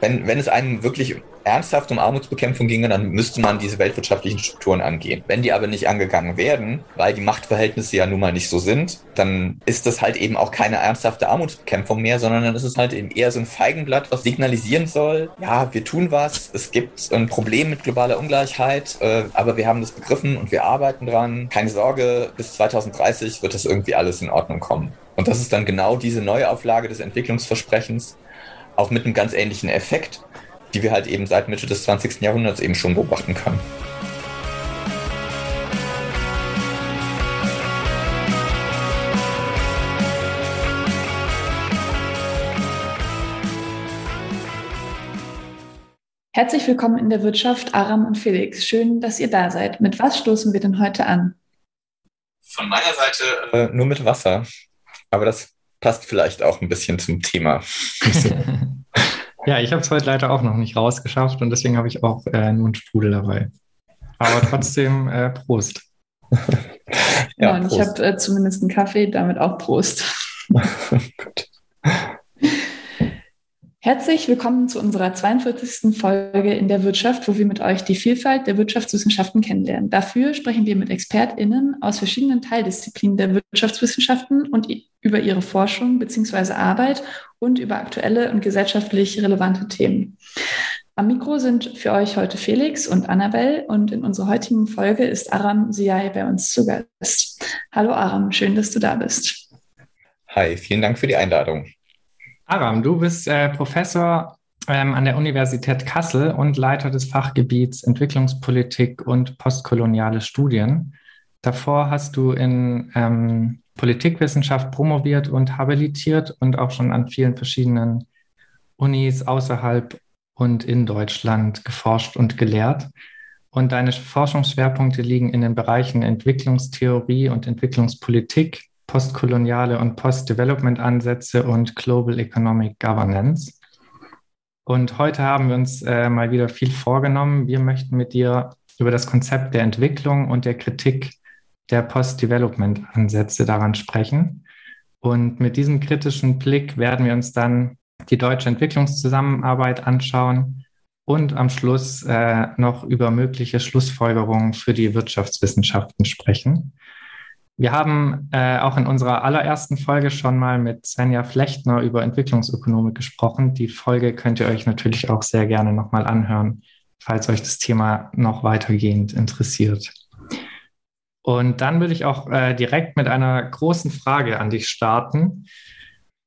wenn, wenn es einen wirklich ernsthaft um Armutsbekämpfung ginge, dann müsste man diese weltwirtschaftlichen Strukturen angehen. Wenn die aber nicht angegangen werden, weil die Machtverhältnisse ja nun mal nicht so sind, dann ist das halt eben auch keine ernsthafte Armutsbekämpfung mehr, sondern dann ist es halt eben eher so ein Feigenblatt, was signalisieren soll, ja, wir tun was, es gibt ein Problem mit globaler Ungleichheit, äh, aber wir haben das begriffen und wir arbeiten dran. Keine Sorge, bis 2030 wird das irgendwie alles in Ordnung kommen. Und das ist dann genau diese Neuauflage des Entwicklungsversprechens, auch mit einem ganz ähnlichen Effekt, die wir halt eben seit Mitte des 20. Jahrhunderts eben schon beobachten können. Herzlich willkommen in der Wirtschaft, Aram und Felix. Schön, dass ihr da seid. Mit was stoßen wir denn heute an? Von meiner Seite äh, nur mit Wasser. Aber das passt vielleicht auch ein bisschen zum Thema. ja, ich habe es heute leider auch noch nicht rausgeschafft und deswegen habe ich auch äh, nur einen Sprudel dabei. Aber trotzdem äh, Prost. ja, ja, und Prost. ich habe äh, zumindest einen Kaffee, damit auch Prost. Gut. Herzlich willkommen zu unserer 42. Folge in der Wirtschaft, wo wir mit euch die Vielfalt der Wirtschaftswissenschaften kennenlernen. Dafür sprechen wir mit ExpertInnen aus verschiedenen Teildisziplinen der Wirtschaftswissenschaften und über ihre Forschung bzw. Arbeit und über aktuelle und gesellschaftlich relevante Themen. Am Mikro sind für euch heute Felix und Annabelle und in unserer heutigen Folge ist Aram Siai bei uns zu Gast. Hallo Aram, schön, dass du da bist. Hi, vielen Dank für die Einladung. Aram, du bist äh, Professor ähm, an der Universität Kassel und Leiter des Fachgebiets Entwicklungspolitik und postkoloniale Studien. Davor hast du in ähm, Politikwissenschaft promoviert und habilitiert und auch schon an vielen verschiedenen Unis außerhalb und in Deutschland geforscht und gelehrt. Und deine Forschungsschwerpunkte liegen in den Bereichen Entwicklungstheorie und Entwicklungspolitik, postkoloniale und Post-Development-Ansätze und Global Economic Governance. Und heute haben wir uns äh, mal wieder viel vorgenommen. Wir möchten mit dir über das Konzept der Entwicklung und der Kritik der Post-Development-Ansätze daran sprechen. Und mit diesem kritischen Blick werden wir uns dann die deutsche Entwicklungszusammenarbeit anschauen und am Schluss äh, noch über mögliche Schlussfolgerungen für die Wirtschaftswissenschaften sprechen. Wir haben äh, auch in unserer allerersten Folge schon mal mit Svenja Flechtner über Entwicklungsökonomik gesprochen. Die Folge könnt ihr euch natürlich auch sehr gerne nochmal anhören, falls euch das Thema noch weitergehend interessiert. Und dann würde ich auch äh, direkt mit einer großen Frage an dich starten.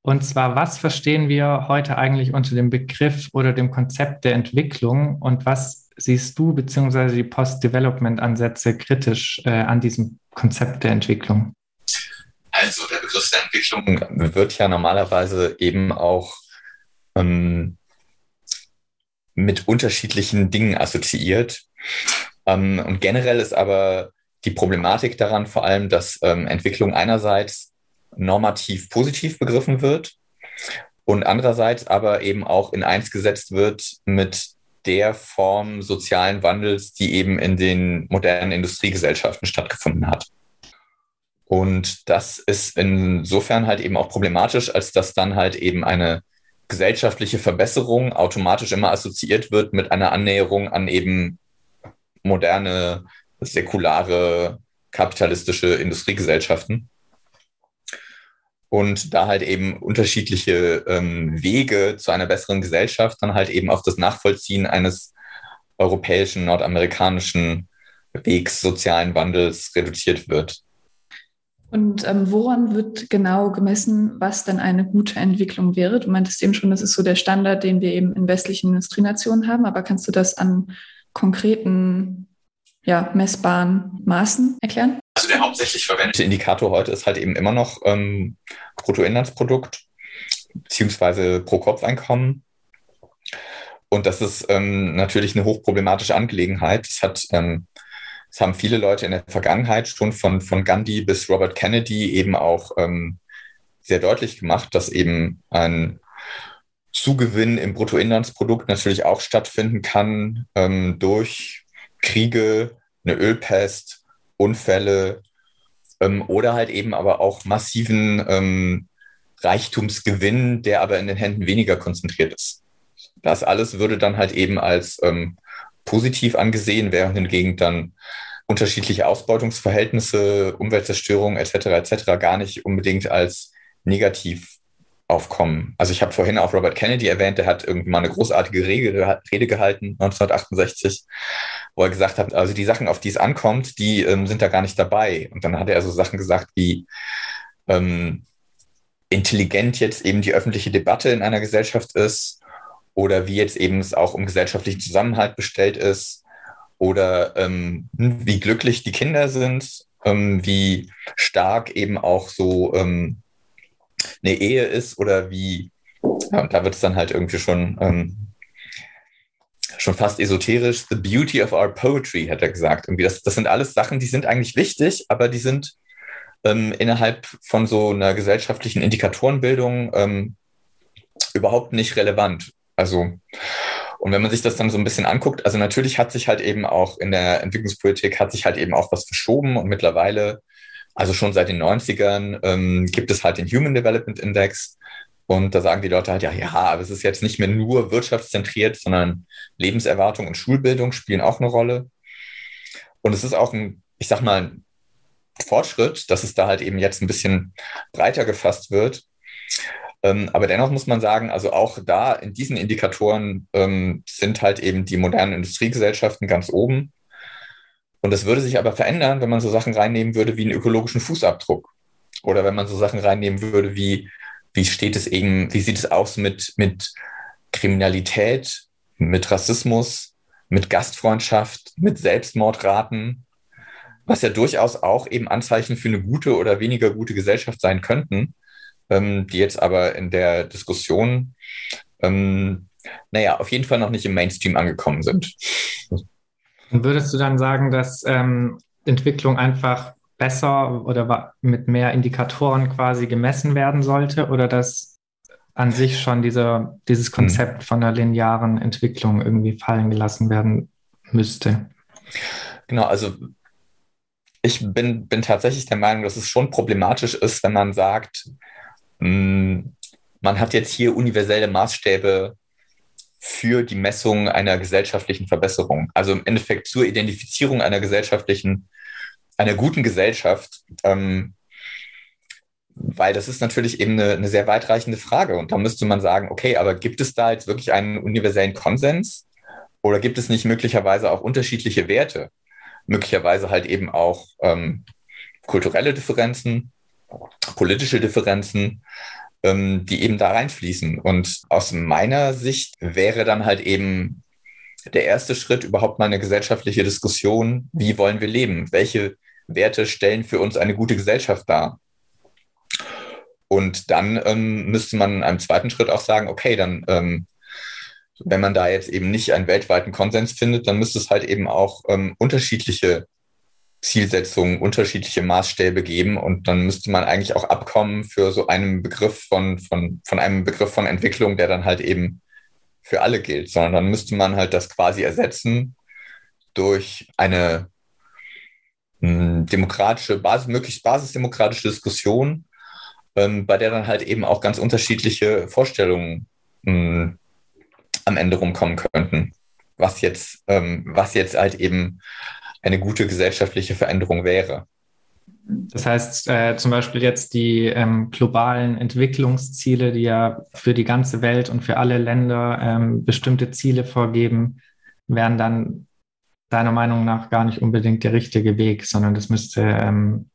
Und zwar, was verstehen wir heute eigentlich unter dem Begriff oder dem Konzept der Entwicklung und was siehst du beziehungsweise die Post-Development-Ansätze kritisch äh, an diesem Konzept der Entwicklung? Also der Begriff der Entwicklung wird ja normalerweise eben auch ähm, mit unterschiedlichen Dingen assoziiert. Ähm, und generell ist aber die Problematik daran vor allem, dass ähm, Entwicklung einerseits normativ positiv begriffen wird und andererseits aber eben auch in eins gesetzt wird mit der Form sozialen Wandels, die eben in den modernen Industriegesellschaften stattgefunden hat. Und das ist insofern halt eben auch problematisch, als dass dann halt eben eine gesellschaftliche Verbesserung automatisch immer assoziiert wird mit einer Annäherung an eben moderne, säkulare, kapitalistische Industriegesellschaften und da halt eben unterschiedliche ähm, Wege zu einer besseren Gesellschaft dann halt eben auf das Nachvollziehen eines europäischen, nordamerikanischen Wegs sozialen Wandels reduziert wird. Und ähm, woran wird genau gemessen, was dann eine gute Entwicklung wäre? Du meintest eben schon, das ist so der Standard, den wir eben in westlichen Industrienationen haben, aber kannst du das an konkreten, ja, messbaren Maßen erklären? Also der hauptsächlich verwendete Indikator heute ist halt eben immer noch ähm, Bruttoinlandsprodukt beziehungsweise Pro-Kopf-Einkommen. Und das ist ähm, natürlich eine hochproblematische Angelegenheit. Das hat ähm, das haben viele Leute in der Vergangenheit schon von, von Gandhi bis Robert Kennedy eben auch ähm, sehr deutlich gemacht, dass eben ein Zugewinn im Bruttoinlandsprodukt natürlich auch stattfinden kann ähm, durch Kriege, eine Ölpest, Unfälle ähm, oder halt eben aber auch massiven ähm, Reichtumsgewinn, der aber in den Händen weniger konzentriert ist. das alles würde dann halt eben als ähm, positiv angesehen, während hingegen dann unterschiedliche Ausbeutungsverhältnisse, Umweltzerstörung etc. etc. gar nicht unbedingt als negativ aufkommen. Also ich habe vorhin auch Robert Kennedy erwähnt, der hat irgendwann eine großartige Rede, gehalten, 1968, wo er gesagt hat, also die Sachen, auf die es ankommt, die ähm, sind da gar nicht dabei. Und dann hat er so Sachen gesagt wie ähm, intelligent jetzt eben die öffentliche Debatte in einer Gesellschaft ist oder wie jetzt eben es auch um gesellschaftlichen Zusammenhalt bestellt ist oder ähm, wie glücklich die Kinder sind, ähm, wie stark eben auch so ähm, eine Ehe ist oder wie, ja, und da wird es dann halt irgendwie schon, ähm, schon fast esoterisch, the beauty of our poetry, hat er gesagt. Irgendwie das, das sind alles Sachen, die sind eigentlich wichtig, aber die sind ähm, innerhalb von so einer gesellschaftlichen Indikatorenbildung ähm, überhaupt nicht relevant. Also, und wenn man sich das dann so ein bisschen anguckt, also natürlich hat sich halt eben auch in der Entwicklungspolitik hat sich halt eben auch was verschoben und mittlerweile, also schon seit den 90ern, ähm, gibt es halt den Human Development Index. Und da sagen die Leute halt, ja, ja, aber es ist jetzt nicht mehr nur wirtschaftszentriert, sondern Lebenserwartung und Schulbildung spielen auch eine Rolle. Und es ist auch ein, ich sag mal, Fortschritt, dass es da halt eben jetzt ein bisschen breiter gefasst wird. Ähm, aber dennoch muss man sagen, also auch da in diesen Indikatoren ähm, sind halt eben die modernen Industriegesellschaften ganz oben. Und das würde sich aber verändern, wenn man so Sachen reinnehmen würde wie einen ökologischen Fußabdruck. Oder wenn man so Sachen reinnehmen würde wie, wie steht es eben, wie sieht es aus mit, mit Kriminalität, mit Rassismus, mit Gastfreundschaft, mit Selbstmordraten, was ja durchaus auch eben Anzeichen für eine gute oder weniger gute Gesellschaft sein könnten ähm, die jetzt aber in der Diskussion, ähm, naja, auf jeden Fall noch nicht im Mainstream angekommen sind. Würdest du dann sagen, dass ähm, Entwicklung einfach besser oder mit mehr Indikatoren quasi gemessen werden sollte oder dass an sich schon diese, dieses hm. Konzept von einer linearen Entwicklung irgendwie fallen gelassen werden müsste? Genau, also ich bin, bin tatsächlich der Meinung, dass es schon problematisch ist, wenn man sagt, hm, man hat jetzt hier universelle Maßstäbe für die Messung einer gesellschaftlichen Verbesserung. Also im Endeffekt zur Identifizierung einer gesellschaftlichen, einer guten Gesellschaft. Ähm, weil das ist natürlich eben eine, eine, sehr weitreichende Frage. Und da müsste man sagen, okay, aber gibt es da jetzt wirklich einen universellen Konsens? Oder gibt es nicht möglicherweise auch unterschiedliche Werte? Möglicherweise halt eben auch ähm, kulturelle Differenzen politische Differenzen, ähm, die eben da reinfließen. Und aus meiner Sicht wäre dann halt eben der erste Schritt überhaupt mal eine gesellschaftliche Diskussion, wie wollen wir leben? Welche Werte stellen für uns eine gute Gesellschaft dar? Und dann ähm, müsste man in einem zweiten Schritt auch sagen, okay, dann, ähm, wenn man da jetzt eben nicht einen weltweiten Konsens findet, dann müsste es halt eben auch ähm, unterschiedliche Zielsetzungen unterschiedliche Maßstäbe geben und dann müsste man eigentlich auch abkommen für so einen Begriff von, von, von einem Begriff von Entwicklung, der dann halt eben für alle gilt, sondern dann müsste man halt das quasi ersetzen durch eine hm, demokratische, Basis, möglichst basisdemokratische Diskussion, ähm, bei der dann halt eben auch ganz unterschiedliche Vorstellungen mh, hm, am Ende rumkommen könnten. Was jetzt, ähm, was jetzt halt eben eine gute gesellschaftliche Veränderung wäre. Das heißt, äh, zum Beispiel jetzt die ähm, globalen Entwicklungsziele, die ja für die ganze Welt und für alle Länder ähm, bestimmte Ziele vorgeben, wären dann deiner Meinung nach gar nicht unbedingt der richtige Weg, sondern das müsste ähm,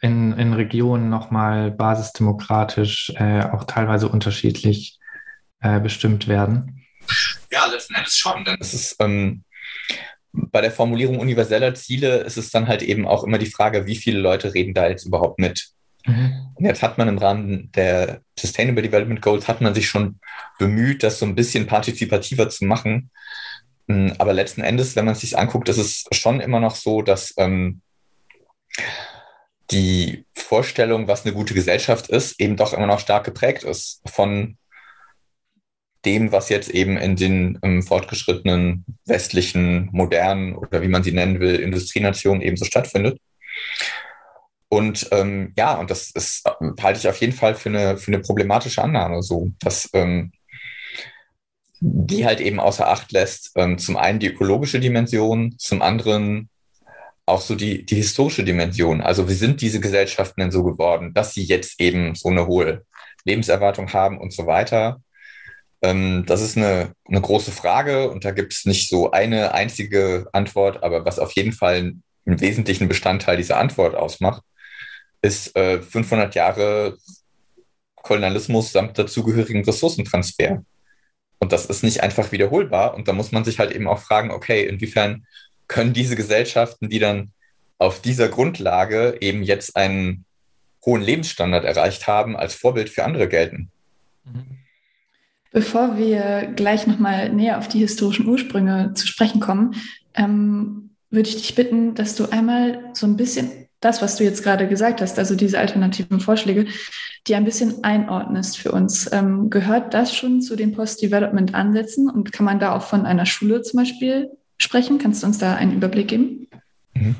in, in Regionen nochmal basisdemokratisch, äh, auch teilweise unterschiedlich äh, bestimmt werden. Ja, letzten Endes schon, denn es ist ähm, bei der Formulierung universeller Ziele ist es dann halt eben auch immer die Frage, wie viele Leute reden da jetzt überhaupt mit. Mhm. Und jetzt hat man im Rahmen der Sustainable Development Goals hat man sich schon bemüht, das so ein bisschen partizipativer zu machen. Hm, aber letzten Endes, wenn man es sich anguckt, ist es schon immer noch so, dass ähm, die Vorstellung, was eine gute Gesellschaft ist, eben doch immer noch stark geprägt ist von dem, was jetzt eben in den ähm, fortgeschrittenen westlichen, modernen oder wie man sie nennen will, Industrienationen eben so stattfindet. Und ähm, ja, und das ist, halte ich auf jeden Fall für eine, für eine problematische Annahme, so dass ähm, die halt eben außer Acht lässt, ähm, zum einen die ökologische Dimension, zum anderen auch so die, die historische Dimension. Also wie sind diese Gesellschaften denn so geworden, dass sie jetzt eben so eine hohe Lebenserwartung haben und so weiter. Ähm, das ist eine, eine große Frage und da gibt es nicht so eine einzige Antwort, aber was auf jeden Fall einen wesentlichen Bestandteil dieser Antwort ausmacht, ist äh, 500 Jahre Kolonialismus samt dazugehörigen Ressourcentransfer. Und das ist nicht einfach wiederholbar. Und da muss man sich halt eben auch fragen, okay, inwiefern können diese Gesellschaften, die dann auf dieser Grundlage eben jetzt einen hohen Lebensstandard erreicht haben, als Vorbild für andere gelten. Bevor wir gleich nochmal näher auf die historischen Ursprünge zu sprechen kommen, ähm, würde ich dich bitten, dass du einmal so ein bisschen das, was du jetzt gerade gesagt hast, also diese alternativen Vorschläge, die ein bisschen einordnest für uns. Ähm, gehört das schon zu den Post-Development-Ansätzen und kann man da auch von einer Schule zum Beispiel sprechen? Kannst du uns da einen Überblick geben? Mhm.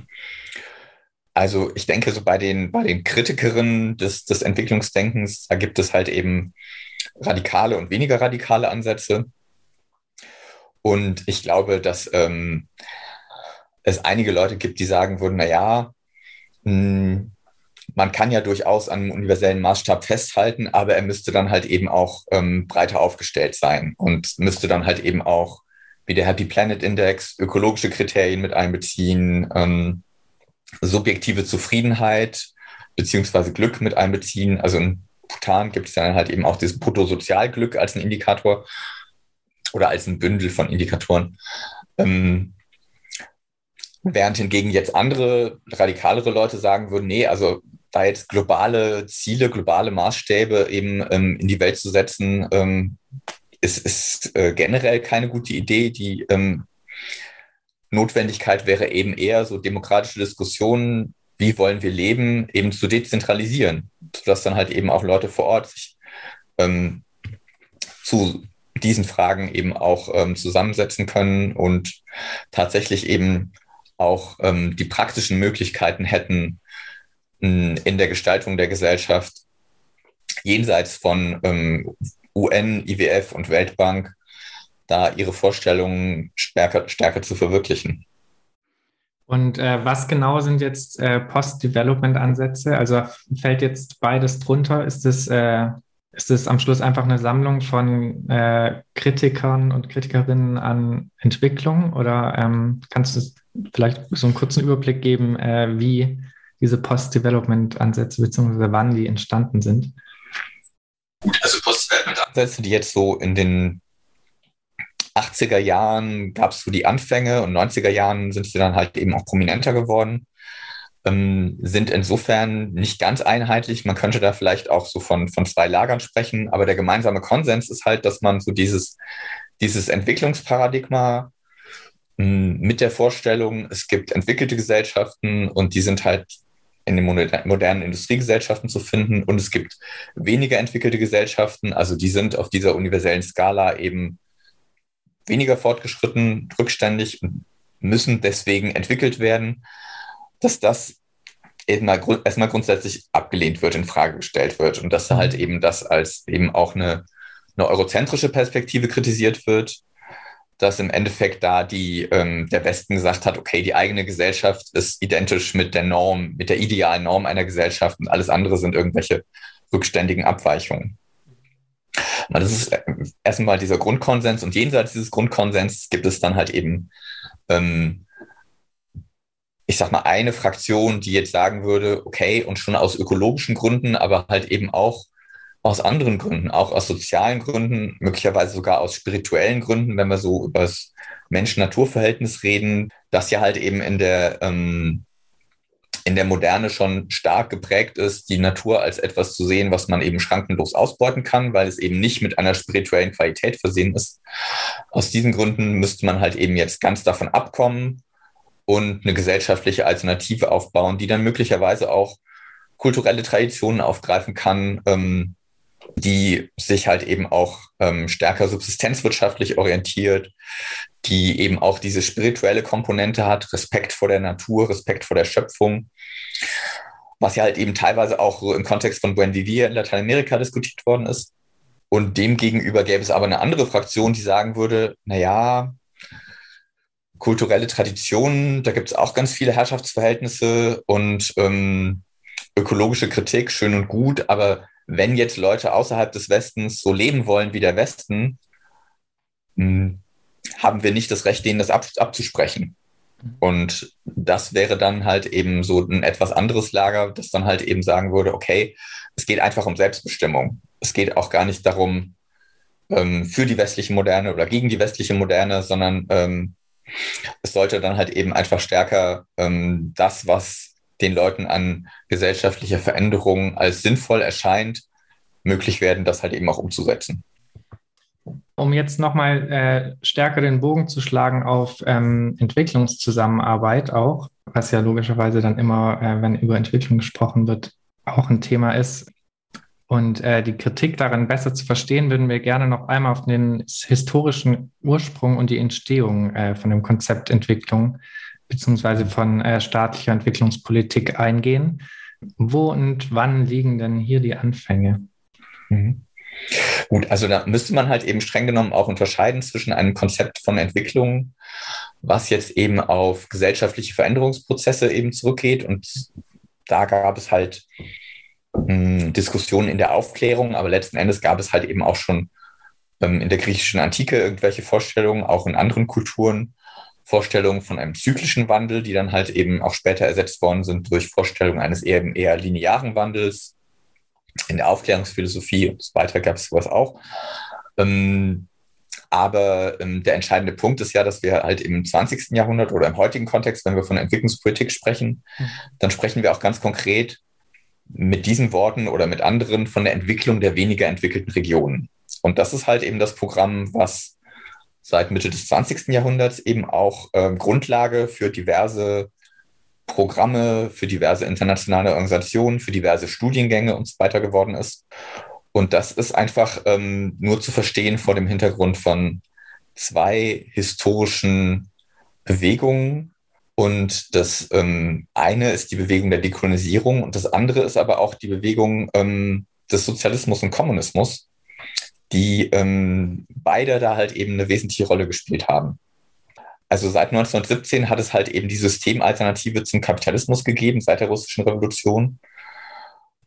Also ich denke, so bei den, bei den Kritikerinnen des, des Entwicklungsdenkens, da gibt es halt eben radikale und weniger radikale Ansätze. Und ich glaube, dass ähm, es einige Leute gibt, die sagen würden, na ja, hm, man kann ja durchaus an einem universellen Maßstab festhalten, aber er müsste dann halt eben auch ähm, breiter aufgestellt sein und müsste dann halt eben auch wie der Happy Planet Index ökologische Kriterien mit einbeziehen, ähm, subjektive Zufriedenheit beziehungsweise Glück mit einbeziehen. Also in Bhutan gibt es dann halt eben auch dieses Bruttosozialglück als ein Indikator oder als ein Bündel von Indikatoren. Ähm, Während hingegen jetzt andere, radikalere Leute sagen würden, nee, also da jetzt globale Ziele, globale Maßstäbe eben ähm, in die Welt zu setzen, ähm, ist, ist äh, generell keine gute Idee. Die ähm, Notwendigkeit wäre eben eher so demokratische Diskussionen, wie wollen wir leben, eben zu dezentralisieren, sodass dann halt eben auch Leute vor Ort sich ähm, zu diesen Fragen eben auch ähm, zusammensetzen können und tatsächlich eben auch ähm, die praktischen Möglichkeiten hätten, in der Gestaltung der Gesellschaft jenseits von ähm, UN, IWF und Weltbank da ihre Vorstellungen stärker, stärker zu verwirklichen. Und äh, was genau sind jetzt äh, Post-Development-Ansätze? Also fällt jetzt beides drunter? Ist es, äh, ist es am Schluss einfach eine Sammlung von äh, Kritikern und Kritikerinnen an Entwicklung? Oder ähm, kannst du vielleicht so einen kurzen Überblick geben, äh, wie diese Post-Development-Ansätze beziehungsweise wann die entstanden sind? Gut, also Post-Development-Ansätze, die jetzt so in den 80er Jahren gab es so die Anfänge und 90er Jahren sind sie dann halt eben auch prominenter geworden, ähm, sind insofern nicht ganz einheitlich. Man könnte da vielleicht auch so von, von zwei Lagern sprechen, aber der gemeinsame Konsens ist halt, dass man so dieses, dieses Entwicklungsparadigma hm, mit der Vorstellung, es gibt entwickelte Gesellschaften und die sind halt in den modernen Industriegesellschaften zu finden und es gibt weniger entwickelte Gesellschaften, also die sind auf dieser universellen Skala eben weniger fortgeschritten, rückständig und müssen deswegen entwickelt werden, dass das erstmal, erstmal grundsätzlich abgelehnt wird, in Frage gestellt wird und dass halt eben das als eben auch eine, eine eurozentrische Perspektive kritisiert wird dass im Endeffekt da die, ähm, der Westen gesagt hat, okay, die eigene Gesellschaft ist identisch mit der Norm, mit der idealen Norm einer Gesellschaft und alles andere sind irgendwelche rückständigen Abweichungen. Das ist äh, erstmal dieser Grundkonsens und jenseits dieses Grundkonsens gibt es dann halt eben, ähm, ich sag mal, eine Fraktion, die jetzt sagen würde, okay, und schon aus ökologischen Gründen, aber halt eben auch aus anderen Gründen, auch aus sozialen Gründen, möglicherweise sogar aus spirituellen Gründen, wenn wir so über das Mensch-Natur-Verhältnis reden, das ja halt eben in der, ähm, in der Moderne schon stark geprägt ist, die Natur als etwas zu sehen, was man eben schrankenlos ausbeuten kann, weil es eben nicht mit einer spirituellen Qualität versehen ist. Aus diesen Gründen müsste man halt eben jetzt ganz davon abkommen und eine gesellschaftliche Alternative aufbauen, die dann möglicherweise auch kulturelle Traditionen aufgreifen kann, ähm, die sich halt eben auch ähm, stärker subsistenzwirtschaftlich orientiert, die eben auch diese spirituelle Komponente hat, Respekt vor der Natur, Respekt vor der Schöpfung, was ja halt eben teilweise auch so im Kontext von Buen Vivir in Lateinamerika diskutiert worden ist. Und demgegenüber gäbe es aber eine andere Fraktion, die sagen würde, na ja, kulturelle Traditionen, da gibt es auch ganz viele Herrschaftsverhältnisse und ähm, ökologische Kritik, schön und gut, aber wenn jetzt Leute außerhalb des Westens so leben wollen wie der Westen, mh, hm, haben wir nicht das Recht, denen das ab, abzusprechen. Mhm. Und das wäre dann halt eben so ein etwas anderes Lager, das dann halt eben sagen würde, okay, es geht einfach um Selbstbestimmung. Es geht auch gar nicht darum, ähm, für die westliche Moderne oder gegen die westliche Moderne, sondern ähm, es sollte dann halt eben einfach stärker ähm, das, was den Leuten an gesellschaftlicher Veränderung als sinnvoll erscheint, möglich werden, das halt eben auch umzusetzen. Um jetzt nochmal äh, stärker den Bogen zu schlagen auf ähm, Entwicklungszusammenarbeit auch, was ja logischerweise dann immer, äh, wenn über Entwicklung gesprochen wird, auch ein Thema ist. Und äh, die Kritik daran besser zu verstehen, würden wir gerne noch einmal auf den historischen Ursprung und die Entstehung äh, von dem Konzept Entwicklung beziehungsweise von äh, staatlicher Entwicklungspolitik eingehen. Wo und wann liegen denn hier die Anfänge? Mhm. Gut, also da müsste man halt eben streng genommen auch unterscheiden zwischen einem Konzept von Entwicklung, was jetzt eben auf gesellschaftliche Veränderungsprozesse eben zurückgeht. Und da gab es halt mh, hm, Diskussionen in der Aufklärung, aber letzten Endes gab es halt eben auch schon ähm, in der griechischen Antike irgendwelche Vorstellungen, auch in anderen Kulturen. Vorstellungen von einem zyklischen Wandel, die dann halt eben auch später ersetzt worden sind durch Vorstellungen eines eher, eher linearen Wandels in der Aufklärungsphilosophie und so weiter gab es sowas auch. Ähm, aber ähm, der entscheidende Punkt ist ja, dass wir halt im 20. Jahrhundert oder im heutigen Kontext, wenn wir von Entwicklungspolitik sprechen, mhm. dann sprechen wir auch ganz konkret mit diesen Worten oder mit anderen von der Entwicklung der weniger entwickelten Regionen. Und das ist halt eben das Programm, was seit Mitte des 20. Jahrhunderts eben auch äh, Grundlage für diverse Programme für diverse internationale Organisationen, für diverse Studiengänge und so weiter geworden ist. Und das ist einfach ähm, nur zu verstehen vor dem Hintergrund von zwei historischen Bewegungen. Und das ähm, eine ist die Bewegung der Dekolonisierung und das andere ist aber auch die Bewegung ähm, des Sozialismus und Kommunismus, die ähm, beide da halt eben eine wesentliche Rolle gespielt haben. Also seit 1917 hat es halt eben die Systemalternative zum Kapitalismus gegeben, seit der russischen Revolution.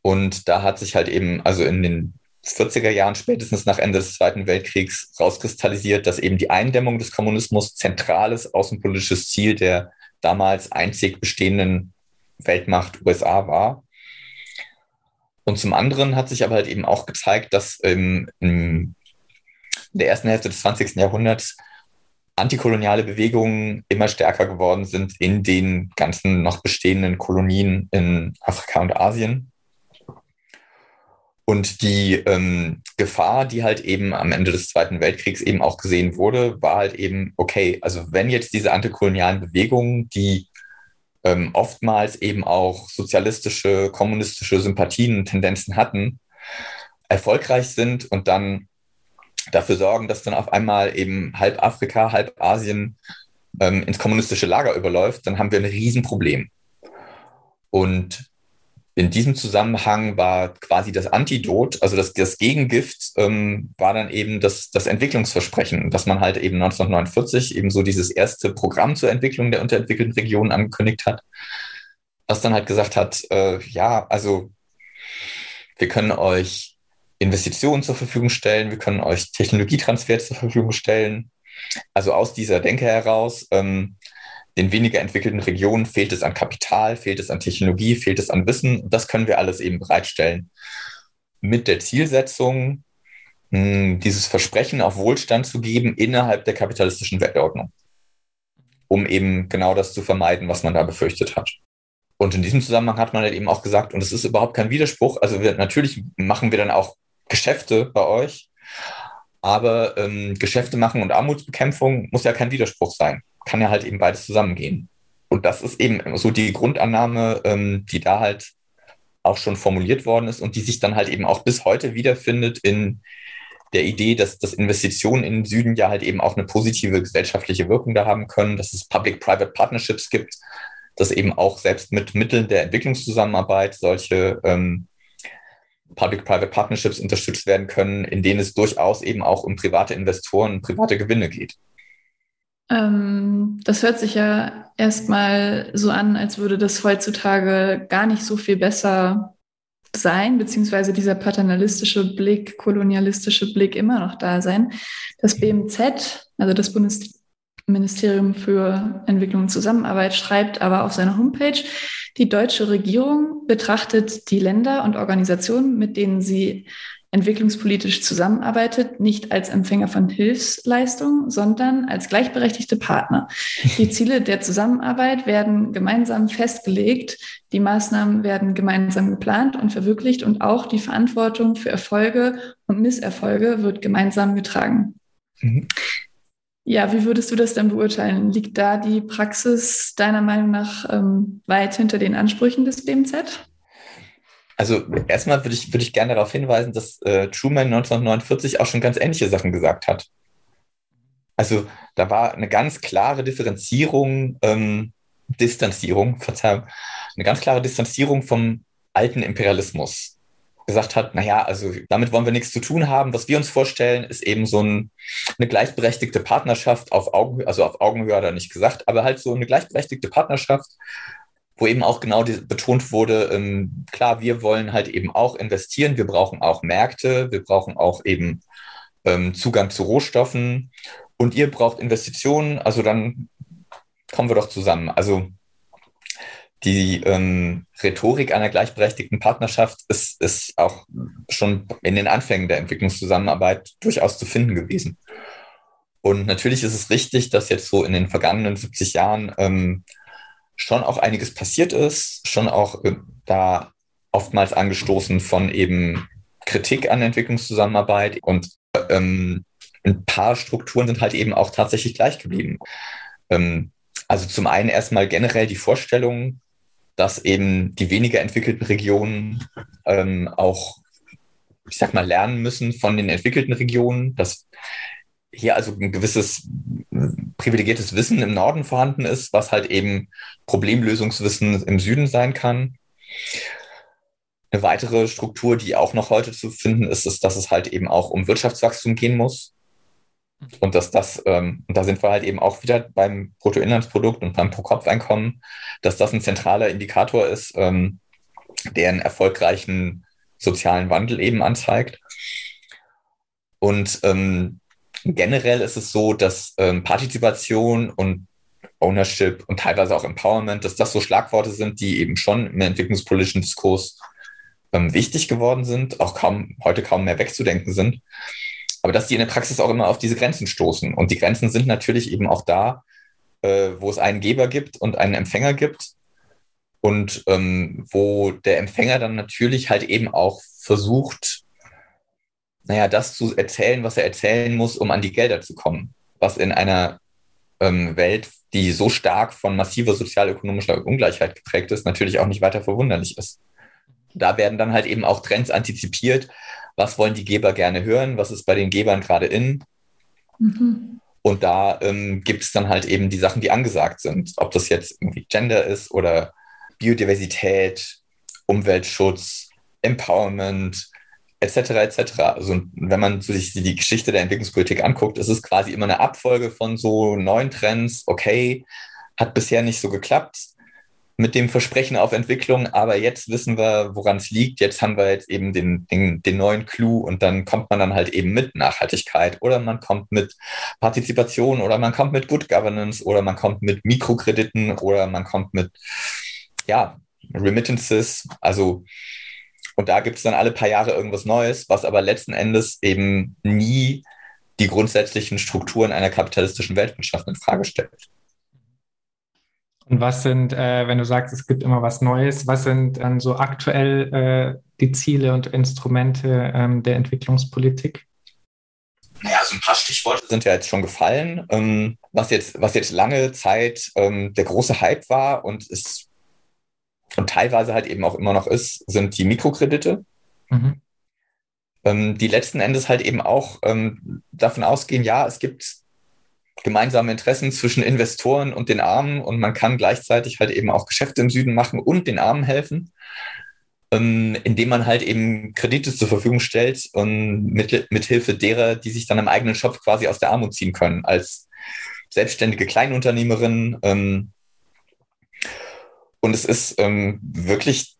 Und da hat sich halt eben, also in den 40er Jahren, spätestens nach Ende des Zweiten Weltkriegs, rauskristallisiert, dass eben die Eindämmung des Kommunismus zentrales außenpolitisches Ziel der damals einzig bestehenden Weltmacht USA war. Und zum anderen hat sich aber halt eben auch gezeigt, dass ähm, in der ersten Hälfte des 20. Jahrhunderts antikoloniale Bewegungen immer stärker geworden sind in den ganzen noch bestehenden Kolonien in Afrika und Asien. Und die ähm, Gefahr, die halt eben am Ende des Zweiten Weltkriegs eben auch gesehen wurde, war halt eben, okay, also wenn jetzt diese antikolonialen Bewegungen, die ähm, oftmals eben auch sozialistische, kommunistische Sympathien Tendenzen hatten, erfolgreich sind und dann dafür sorgen, dass dann auf einmal eben halb Afrika, halb Asien ähm, ins kommunistische Lager überläuft, dann haben wir ein Riesenproblem. Und in diesem Zusammenhang war quasi das Antidot, also das, das Gegengift, ähm, war dann eben das, das Entwicklungsversprechen, dass man halt eben 1949 eben so dieses erste Programm zur Entwicklung der unterentwickelten Regionen angekündigt hat, was dann halt gesagt hat, äh, ja, also wir können euch Investitionen zur Verfügung stellen, wir können euch Technologietransfer zur Verfügung stellen. Also aus dieser Denke heraus, ähm, den weniger entwickelten Regionen fehlt es an Kapital, fehlt es an Technologie, fehlt es an Wissen. Das können wir alles eben bereitstellen. Mit der Zielsetzung, hm, dieses Versprechen auf Wohlstand zu geben innerhalb der kapitalistischen Weltordnung, um eben genau das zu vermeiden, was man da befürchtet hat. Und in diesem Zusammenhang hat man halt eben auch gesagt, und es ist überhaupt kein Widerspruch, also wir, natürlich machen wir dann auch Geschäfte bei euch. Aber ähm, Geschäfte machen und Armutsbekämpfung muss ja kein Widerspruch sein. Kann ja halt eben beides zusammengehen. Und das ist eben so die Grundannahme, ähm, die da halt auch schon formuliert worden ist und die sich dann halt eben auch bis heute wiederfindet in der Idee, dass, dass Investitionen in den Süden ja halt eben auch eine positive gesellschaftliche Wirkung da haben können, dass es Public-Private Partnerships gibt, dass eben auch selbst mit Mitteln der Entwicklungszusammenarbeit solche ähm, Public-Private Partnerships unterstützt werden können, in denen es durchaus eben auch um private Investoren, private Gewinne geht. Ähm, das hört sich ja erstmal so an, als würde das heutzutage gar nicht so viel besser sein, beziehungsweise dieser paternalistische Blick, kolonialistische Blick immer noch da sein. Das BMZ, also das Bundesministerium für Entwicklung und Zusammenarbeit, schreibt aber auf seiner Homepage, die deutsche Regierung betrachtet die Länder und Organisationen, mit denen sie entwicklungspolitisch zusammenarbeitet, nicht als Empfänger von Hilfsleistungen, sondern als gleichberechtigte Partner. Die Ziele der Zusammenarbeit werden gemeinsam festgelegt, die Maßnahmen werden gemeinsam geplant und verwirklicht und auch die Verantwortung für Erfolge und Misserfolge wird gemeinsam getragen. Mhm. Ja, wie würdest du das denn beurteilen? Liegt da die Praxis deiner Meinung nach ähm, weit hinter den Ansprüchen des BMZ? Also erstmal würde ich, würde ich gerne darauf hinweisen, dass äh, Truman 1949 auch schon ganz ähnliche Sachen gesagt hat. Also da war eine ganz klare Differenzierung, ähm, Distanzierung, Verzeihung, eine ganz klare Distanzierung vom alten Imperialismus. Gesagt hat, naja, also damit wollen wir nichts zu tun haben. Was wir uns vorstellen, ist eben so ein, eine gleichberechtigte Partnerschaft auf Augenhöhe, also auf Augenhöhe hat er nicht gesagt, aber halt so eine gleichberechtigte Partnerschaft, wo eben auch genau die, betont wurde, ähm, klar, wir wollen halt eben auch investieren, wir brauchen auch Märkte, wir brauchen auch eben ähm, Zugang zu Rohstoffen und ihr braucht Investitionen, also dann kommen wir doch zusammen. Also die ähm, Rhetorik einer gleichberechtigten Partnerschaft ist, ist auch schon in den Anfängen der Entwicklungszusammenarbeit durchaus zu finden gewesen. Und natürlich ist es richtig, dass jetzt so in den vergangenen 70 Jahren ähm, schon auch einiges passiert ist, schon auch äh, da oftmals angestoßen von eben Kritik an Entwicklungszusammenarbeit und ähm, ein paar Strukturen sind halt eben auch tatsächlich gleich geblieben. Ähm, also zum einen erstmal generell die Vorstellung, dass eben die weniger entwickelten Regionen ähm, auch, ich sag mal, lernen müssen von den entwickelten Regionen, dass hier also ein gewisses privilegiertes Wissen im Norden vorhanden ist, was halt eben Problemlösungswissen im Süden sein kann. Eine weitere Struktur, die auch noch heute zu finden ist, ist, dass es halt eben auch um Wirtschaftswachstum gehen muss. Und dass das, ähm, und da sind wir halt eben auch wieder beim Bruttoinlandsprodukt und beim Pro-Kopf-Einkommen, dass das ein zentraler Indikator ist, ähm, der einen erfolgreichen sozialen Wandel eben anzeigt. Und ähm, generell ist es so, dass ähm, Partizipation und Ownership und teilweise auch Empowerment, dass das so Schlagworte sind, die eben schon im entwicklungspolitischen Diskurs ähm, wichtig geworden sind, auch kaum heute kaum mehr wegzudenken sind. Aber dass die in der Praxis auch immer auf diese Grenzen stoßen. Und die Grenzen sind natürlich eben auch da, äh, wo es einen Geber gibt und einen Empfänger gibt. Und ähm, wo der Empfänger dann natürlich halt eben auch versucht, naja, das zu erzählen, was er erzählen muss, um an die Gelder zu kommen. Was in einer ähm, Welt, die so stark von massiver sozialökonomischer Ungleichheit geprägt ist, natürlich auch nicht weiter verwunderlich ist. Da werden dann halt eben auch Trends antizipiert. Was wollen die Geber gerne hören? Was ist bei den Gebern gerade in? Mhm. Und da ähm, gibt es dann halt eben die Sachen, die angesagt sind. Ob das jetzt irgendwie Gender ist oder Biodiversität, Umweltschutz, Empowerment, etc. etc. Also wenn man sich die Geschichte der Entwicklungspolitik anguckt, ist es quasi immer eine Abfolge von so neuen Trends. Okay, hat bisher nicht so geklappt mit dem Versprechen auf Entwicklung, aber jetzt wissen wir, woran es liegt. Jetzt haben wir jetzt eben den, den, den neuen Clou und dann kommt man dann halt eben mit Nachhaltigkeit oder man kommt mit Partizipation oder man kommt mit Good Governance oder man kommt mit Mikrokrediten oder man kommt mit ja, Remittances. Also und da gibt es dann alle paar Jahre irgendwas Neues, was aber letzten Endes eben nie die grundsätzlichen Strukturen einer kapitalistischen Weltwirtschaft in Frage stellt. Und was sind, äh, wenn du sagst, es gibt immer was Neues, was sind dann so aktuell äh, die Ziele und Instrumente ähm, der Entwicklungspolitik? Naja, so ein paar Stichworte sind ja jetzt schon gefallen. Ähm, was, jetzt, was jetzt lange Zeit ähm, der große Hype war und es und teilweise halt eben auch immer noch ist, sind die Mikrokredite, mhm. ähm, die letzten Endes halt eben auch ähm, davon ausgehen, ja, es gibt gemeinsame Interessen zwischen Investoren und den Armen und man kann gleichzeitig halt eben auch Geschäfte im Süden machen und den Armen helfen. ähm, indem man halt eben Kredite zur Verfügung stellt und mit, mit Hilfe derer, die sich dann im eigenen Shop quasi aus der Armut ziehen können, als selbstständige Kleinunternehmerin. Ähm, und es ist ähm, wirklich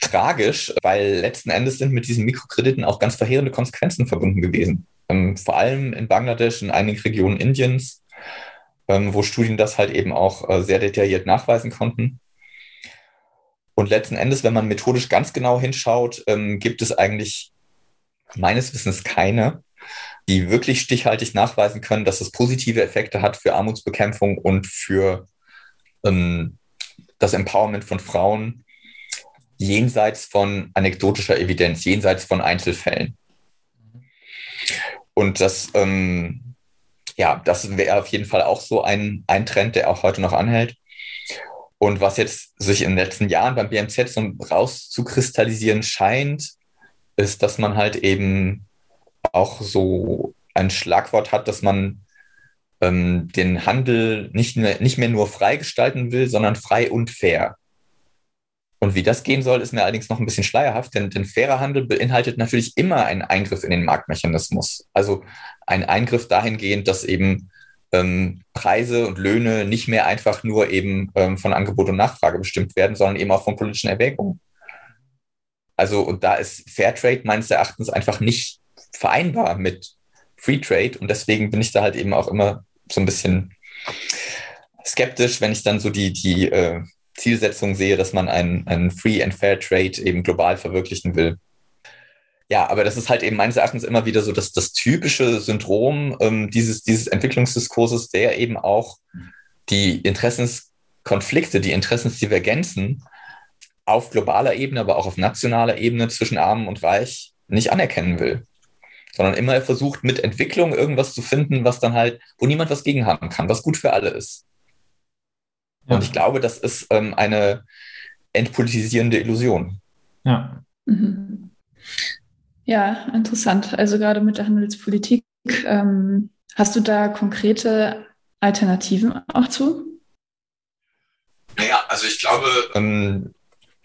tragisch, weil letzten Endes sind mit diesen Mikrokrediten auch ganz verheerende Konsequenzen verbunden gewesen. Ähm, vor allem in Bangladesch, in einigen Regionen Indiens, ähm, wo Studien das halt eben auch äh, sehr detailliert nachweisen konnten. Und letzten Endes, wenn man methodisch ganz genau hinschaut, ähm, gibt es eigentlich meines Wissens keine, die wirklich stichhaltig nachweisen können, dass es positive Effekte hat für Armutsbekämpfung und für ähm, das Empowerment von Frauen jenseits von anekdotischer Evidenz, jenseits von Einzelfällen. Und das, ähm, ja, das wäre auf jeden Fall auch so ein, ein Trend, der auch heute noch anhält. Und was jetzt sich in den letzten Jahren beim BMZ so rauszukristallisieren scheint, ist, dass man halt eben auch so ein Schlagwort hat, dass man ähm, den Handel nicht mehr, nicht mehr nur frei gestalten will, sondern frei und fair. Und wie das gehen soll, ist mir allerdings noch ein bisschen schleierhaft, denn, denn fairer Handel beinhaltet natürlich immer einen Eingriff in den Marktmechanismus. Also ein Eingriff dahingehend, dass eben ähm, Preise und Löhne nicht mehr einfach nur eben ähm, von Angebot und Nachfrage bestimmt werden, sondern eben auch von politischen Erwägungen. Also, und da ist Fairtrade meines Erachtens einfach nicht vereinbar mit Free Trade. Und deswegen bin ich da halt eben auch immer so ein bisschen skeptisch, wenn ich dann so die, die äh, Zielsetzung sehe, dass man einen, einen Free and Fair Trade eben global verwirklichen will. Ja, aber das ist halt eben meines Erachtens immer wieder so dass das typische Syndrom ähm, dieses, dieses Entwicklungsdiskurses, der eben auch die Interessenskonflikte, die Interessensdivergenzen auf globaler Ebene, aber auch auf nationaler Ebene zwischen Arm und Reich nicht anerkennen will. Sondern immer versucht, mit Entwicklung irgendwas zu finden, was dann halt, wo niemand was gegen haben kann, was gut für alle ist. Ja. Und ich glaube, das ist ähm, eine entpolitisierende Illusion. Ja. Mhm. Ja, interessant. Also gerade mit der Handelspolitik, ähm, hast du da konkrete Alternativen auch zu? Naja, also ich glaube, ähm,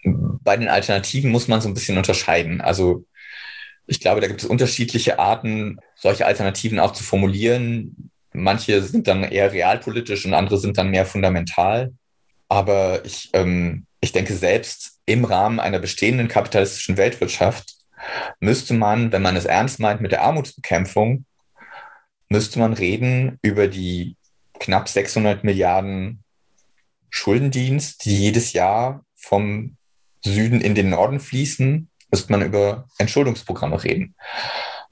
bei den Alternativen muss man so ein bisschen unterscheiden. Also ich glaube, da gibt es unterschiedliche Arten, solche Alternativen auch zu formulieren. Manche sind dann eher realpolitisch und andere sind dann mehr fundamental. Aber ich, ähm, ich denke, selbst im Rahmen einer bestehenden kapitalistischen Weltwirtschaft müsste man, wenn man es ernst meint mit der Armutsbekämpfung, müsste man reden über die knapp 600 Milliarden Schuldendienst, die jedes Jahr vom Süden in den Norden fließen, müsste man über Entschuldungsprogramme reden.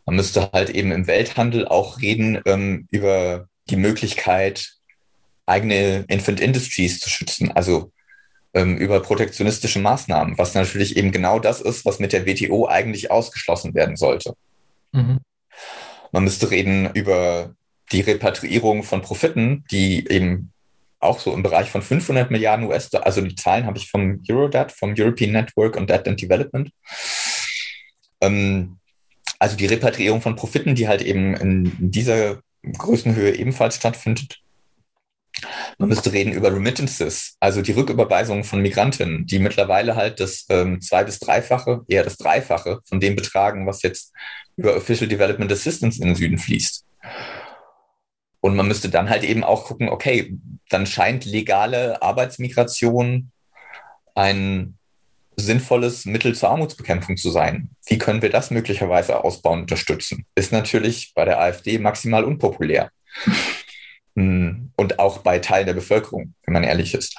Man müsste halt eben im Welthandel auch reden ähm, über die Möglichkeit, eigene Infant Industries zu schützen, also ähm, über protektionistische Maßnahmen, was natürlich eben genau das ist, was mit der WTO eigentlich ausgeschlossen werden sollte. Mhm. Man müsste reden über die Repatriierung von Profiten, die eben auch so im Bereich von 500 Milliarden US-Dollar, also die Zahlen habe ich vom Eurodat, vom European Network on Debt and Development. Ähm, also die Repatriierung von Profiten, die halt eben in dieser Größenhöhe ebenfalls stattfindet. Man müsste reden über Remittances, also die Rücküberweisungen von Migrantinnen, die mittlerweile halt das ähm, zwei- bis dreifache, eher das Dreifache von dem betragen, was jetzt über Official Development Assistance in den Süden fließt. Und man müsste dann halt eben auch gucken, okay, dann scheint legale Arbeitsmigration ein sinnvolles Mittel zur Armutsbekämpfung zu sein. Wie können wir das möglicherweise ausbauen, unterstützen? Ist natürlich bei der AfD maximal unpopulär. Hm, und auch bei Teilen der Bevölkerung, wenn man ehrlich ist.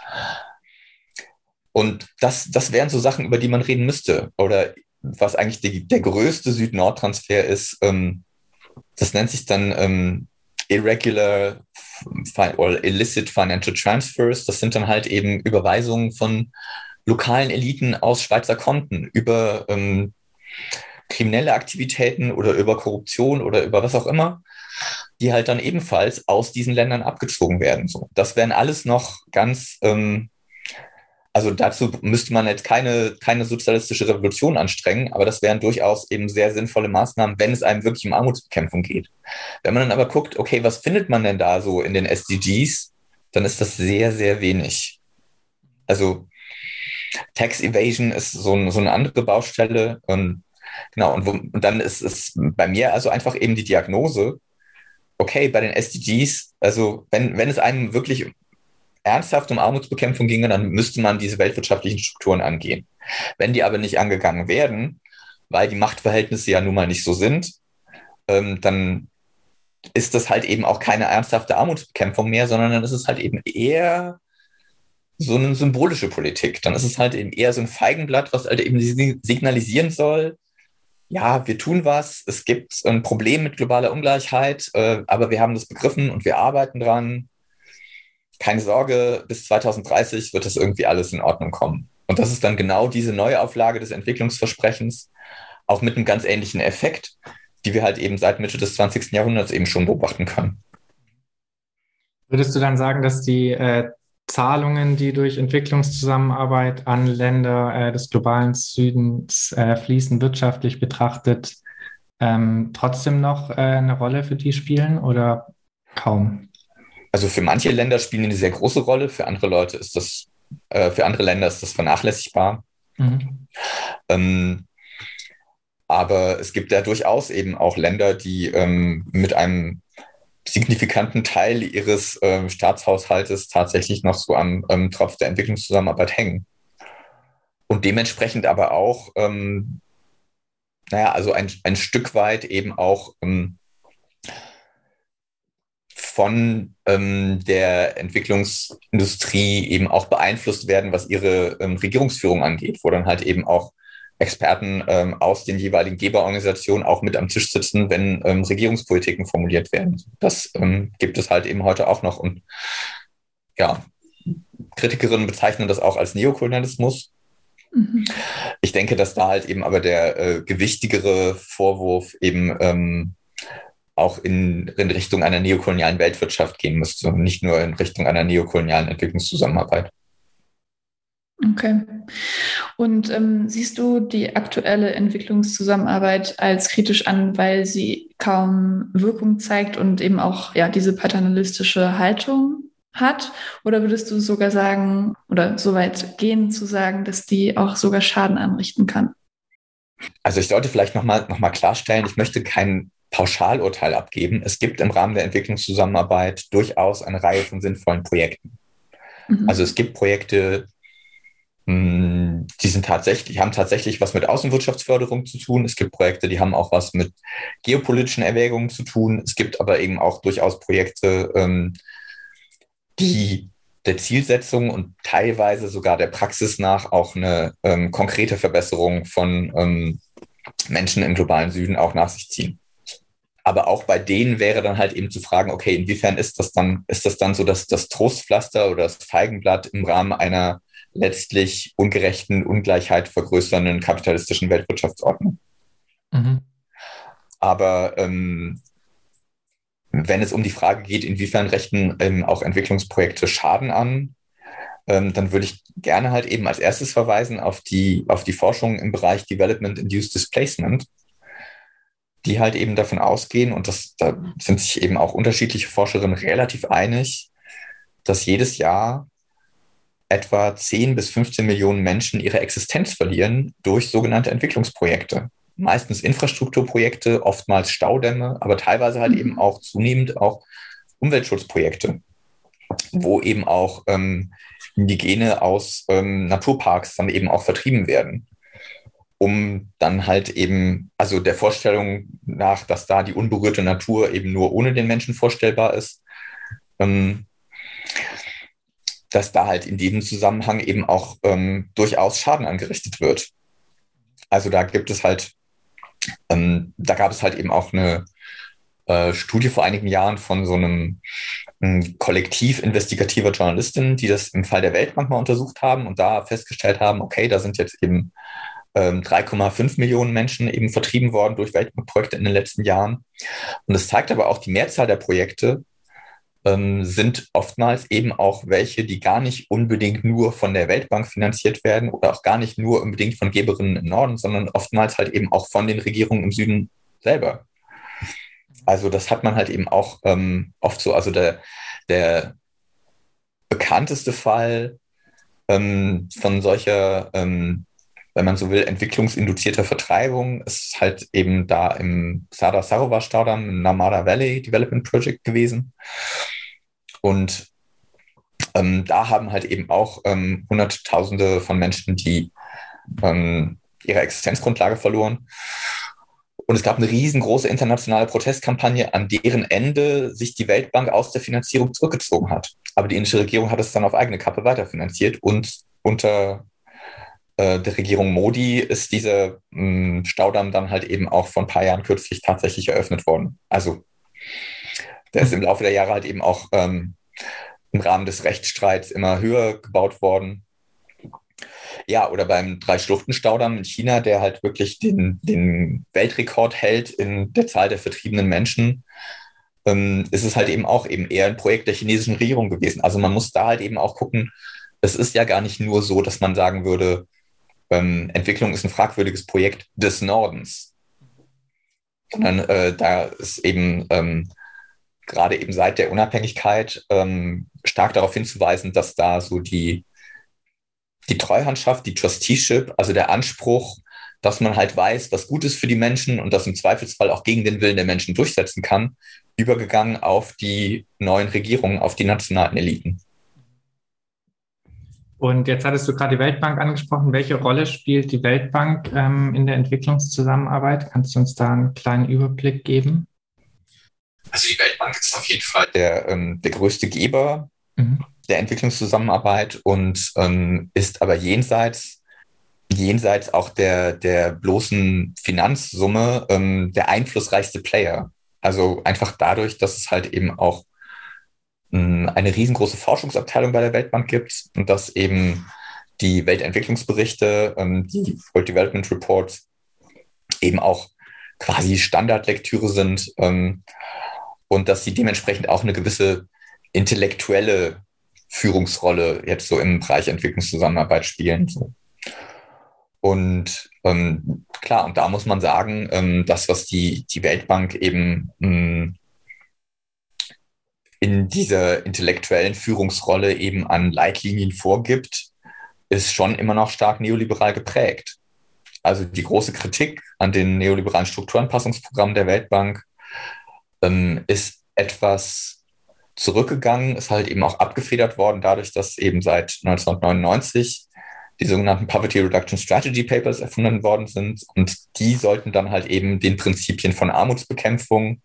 Und das, das wären so Sachen, über die man reden müsste. Oder was eigentlich die, der größte Süd-Nord-Transfer ist, ähm, das nennt sich dann ähm, Irregular or Illicit Financial Transfers. Das sind dann halt eben Überweisungen von lokalen Eliten aus Schweizer Konten über ähm, kriminelle Aktivitäten oder über Korruption oder über was auch immer, die halt dann ebenfalls aus diesen Ländern abgezogen werden. So, das wären alles noch ganz, ähm, also dazu müsste man jetzt keine, keine sozialistische Revolution anstrengen, aber das wären durchaus eben sehr sinnvolle Maßnahmen, wenn es einem wirklich um Armutsbekämpfung geht. Wenn man dann aber guckt, okay, was findet man denn da so in den SDGs, dann ist das sehr, sehr wenig. Also Tax Evasion ist so, so eine andere Baustelle. Und, genau, und, wo, und dann ist es bei mir also einfach eben die Diagnose, okay, bei den SDGs, also wenn, wenn es einem wirklich ernsthaft um Armutsbekämpfung ginge, dann müsste man diese weltwirtschaftlichen Strukturen angehen. Wenn die aber nicht angegangen werden, weil die Machtverhältnisse ja nun mal nicht so sind, ähm, dann ist das halt eben auch keine ernsthafte Armutsbekämpfung mehr, sondern dann ist es halt eben eher so eine symbolische Politik. Dann ist es halt eben eher so ein Feigenblatt, was halt eben signalisieren soll, ja, wir tun was, es gibt ein Problem mit globaler Ungleichheit, äh, aber wir haben das begriffen und wir arbeiten dran. Keine Sorge, bis 2030 wird das irgendwie alles in Ordnung kommen. Und das ist dann genau diese Neuauflage des Entwicklungsversprechens, auch mit einem ganz ähnlichen Effekt, die wir halt eben seit Mitte des 20. Jahrhunderts eben schon beobachten können. Würdest du dann sagen, dass die äh, Zahlungen, die durch Entwicklungszusammenarbeit an Länder äh, des globalen Südens äh, fließen, wirtschaftlich betrachtet, ähm, trotzdem noch äh, eine Rolle für die spielen oder kaum? Also für manche Länder spielen die eine sehr große Rolle, für andere Leute ist das, äh, für andere Länder ist das vernachlässigbar. Mhm. Ähm, aber es gibt ja durchaus eben auch Länder, die ähm, mit einem signifikanten Teil ihres ähm, Staatshaushaltes tatsächlich noch so am ähm, Tropf der Entwicklungszusammenarbeit hängen. Und dementsprechend aber auch, ähm, naja, also ein, ein Stück weit eben auch ähm, von ähm, der Entwicklungsindustrie eben auch beeinflusst werden, was ihre ähm, Regierungsführung angeht, wo dann halt eben auch Experten ähm, aus den jeweiligen Geberorganisationen auch mit am Tisch sitzen, wenn ähm, Regierungspolitiken formuliert werden. Das ähm, gibt es halt eben heute auch noch. Und ja, Kritikerinnen bezeichnen das auch als Neokolonialismus. Mhm. Ich denke, dass da halt eben aber der äh, gewichtigere Vorwurf eben ähm, auch in, in Richtung einer neokolonialen Weltwirtschaft gehen müsste, nicht nur in Richtung einer neokolonialen Entwicklungszusammenarbeit. Okay. Und ähm, siehst du die aktuelle Entwicklungszusammenarbeit als kritisch an, weil sie kaum Wirkung zeigt und eben auch ja diese paternalistische Haltung hat? Oder würdest du sogar sagen oder so weit gehen zu sagen, dass die auch sogar Schaden anrichten kann? Also ich sollte vielleicht nochmal noch mal klarstellen, ich möchte kein Pauschalurteil abgeben. Es gibt im Rahmen der Entwicklungszusammenarbeit durchaus eine Reihe von sinnvollen Projekten. Mhm. Also es gibt Projekte, die sind tatsächlich, haben tatsächlich was mit Außenwirtschaftsförderung zu tun. Es gibt Projekte, die haben auch was mit geopolitischen Erwägungen zu tun. Es gibt aber eben auch durchaus Projekte, ähm, die der Zielsetzung und teilweise sogar der Praxis nach auch eine ähm, konkrete Verbesserung von ähm, Menschen im globalen Süden auch nach sich ziehen. Aber auch bei denen wäre dann halt eben zu fragen, okay, inwiefern ist das dann, ist das dann so, dass das Trostpflaster oder das Feigenblatt im Rahmen einer letztlich ungerechten, Ungleichheit vergrößernden kapitalistischen Weltwirtschaftsordnung. Mhm. Aber ähm, wenn es um die Frage geht, inwiefern rechten ähm, auch Entwicklungsprojekte Schaden an, ähm, dann würde ich gerne halt eben als erstes verweisen auf die, auf die Forschung im Bereich Development Induced Displacement, die halt eben davon ausgehen, und das, da sind sich eben auch unterschiedliche Forscherinnen relativ einig, dass jedes Jahr etwa 10 bis 15 Millionen Menschen ihre Existenz verlieren durch sogenannte Entwicklungsprojekte. Meistens Infrastrukturprojekte, oftmals Staudämme, aber teilweise halt mhm. eben auch zunehmend auch Umweltschutzprojekte, wo eben auch ähm, Indigene aus ähm, Naturparks dann eben auch vertrieben werden, um dann halt eben, also der Vorstellung nach, dass da die unberührte Natur eben nur ohne den Menschen vorstellbar ist, ähm, dass da halt in diesem Zusammenhang eben auch ähm, durchaus Schaden angerichtet wird. Also da gibt es halt, ähm, da gab es halt eben auch eine äh, Studie vor einigen Jahren von so einem, ähm, Kollektiv investigativer Journalistinnen, die das im Fall der Weltbank mal untersucht haben und da festgestellt haben, okay, da sind jetzt eben 3,5 ähm, Millionen Menschen eben vertrieben worden durch Weltbankprojekte in den letzten Jahren. Und es zeigt aber auch die Mehrzahl der Projekte ähm, sind oftmals eben auch welche, die gar nicht unbedingt nur von der Weltbank finanziert werden oder auch gar nicht nur unbedingt von Geberinnen im Norden, sondern oftmals halt eben auch von den Regierungen im Süden selber. Also das hat man halt eben auch ähm, oft so, also der, der bekannteste Fall ähm, von solcher, ähm, wenn man so will, entwicklungsinduzierter Vertreibung ist halt eben da im Sada Sarovar Staudamm im Namada Valley Development Project gewesen. Und ähm, da haben halt eben auch ähm, Hunderttausende von Menschen, die ähm, ihre Existenzgrundlage verloren. Und es gab eine riesengroße internationale Protestkampagne, an deren Ende sich die Weltbank aus der Finanzierung zurückgezogen hat. Aber die indische Regierung hat es dann auf eigene Kappe weiterfinanziert und unter der Regierung Modi ist dieser mh, hm, Staudamm dann halt eben auch vor ein paar Jahren kürzlich tatsächlich eröffnet worden. Also der ist im Laufe der Jahre halt eben auch ähm, im Rahmen des Rechtsstreits immer höher gebaut worden. Ja, oder beim Drei-Schluchten-Staudamm in China, der halt wirklich den, den Weltrekord hält in der Zahl der vertriebenen Menschen, ähm, ist es halt eben auch eben eher ein Projekt der chinesischen Regierung gewesen. Also man muss da halt eben auch gucken, es ist ja gar nicht nur so, dass man sagen würde, ähm, Entwicklung ist ein fragwürdiges Projekt des Nordens, sondern äh, da ist eben ähm, gerade eben seit der Unabhängigkeit ähm, stark darauf hinzuweisen, dass da so die, die Treuhandschaft, die Trusteeship, also der Anspruch, dass man halt weiß, was gut ist für die Menschen und das im Zweifelsfall auch gegen den Willen der Menschen durchsetzen kann, übergegangen auf die neuen Regierungen, auf die nationalen Eliten. Und jetzt hattest du gerade die Weltbank angesprochen. Welche Rolle spielt die Weltbank ähm, in der Entwicklungszusammenarbeit? Kannst du uns da einen kleinen Überblick geben? Also die Weltbank ist auf jeden Fall der, ähm, der größte Geber mhm. der Entwicklungszusammenarbeit und ähm, ist aber jenseits, jenseits auch der, der bloßen Finanzsumme ähm, der einflussreichste Player. Also einfach dadurch, dass es halt eben auch eine riesengroße Forschungsabteilung bei der Weltbank gibt und dass eben die Weltentwicklungsberichte, ähm, die World Development Reports eben auch quasi Standardlektüre sind ähm, und dass sie dementsprechend auch eine gewisse intellektuelle Führungsrolle jetzt so im Bereich Entwicklungszusammenarbeit spielen. Und ähm, klar, und da muss man sagen, ähm, das, was die, die Weltbank eben mh, in dieser intellektuellen Führungsrolle eben an Leitlinien vorgibt, ist schon immer noch stark neoliberal geprägt. Also die große Kritik an den neoliberalen Strukturanpassungsprogrammen der Weltbank ähm, ist etwas zurückgegangen, ist halt eben auch abgefedert worden, dadurch, dass eben seit 1999 die sogenannten Poverty Reduction Strategy Papers erfunden worden sind. Und die sollten dann halt eben den Prinzipien von Armutsbekämpfung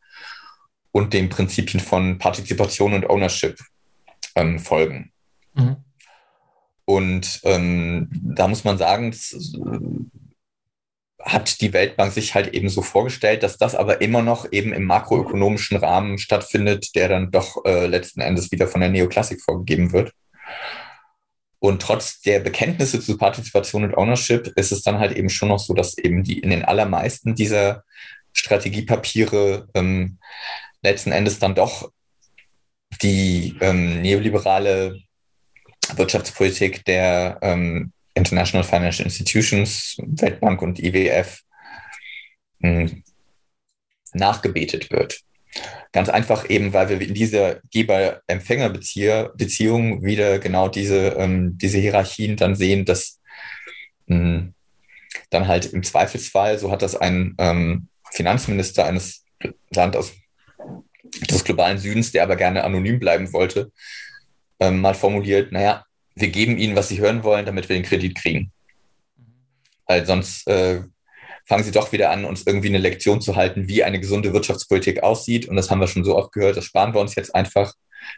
und den Prinzipien von Partizipation und Ownership ähm, folgen. Mhm. Und ähm, da muss man sagen, hat die Weltbank sich halt eben so vorgestellt, dass das aber immer noch eben im makroökonomischen Rahmen stattfindet, der dann doch äh, letzten Endes wieder von der Neoklassik vorgegeben wird. Und trotz der Bekenntnisse zu Partizipation und Ownership ist es dann halt eben schon noch so, dass eben die in den allermeisten dieser Strategiepapiere ähm, letzten Endes dann doch die ähm, neoliberale Wirtschaftspolitik der ähm, International Financial Institutions, Weltbank und IWF hm, nachgebetet wird. Ganz einfach eben, weil wir in dieser Geber-Empfänger-Beziehung wieder genau diese, ähm, diese Hierarchien dann sehen, dass mh, hm, dann halt im Zweifelsfall, so hat das ein ähm, Finanzminister eines Landes des globalen Südens, der aber gerne anonym bleiben wollte, ähm, mal formuliert, naja, wir geben ihnen, was sie hören wollen, damit wir den Kredit kriegen. Weil sonst äh, fangen sie doch wieder an, uns irgendwie eine Lektion zu halten, wie eine gesunde Wirtschaftspolitik aussieht. Und das haben wir schon so oft gehört, das sparen wir uns jetzt einfach.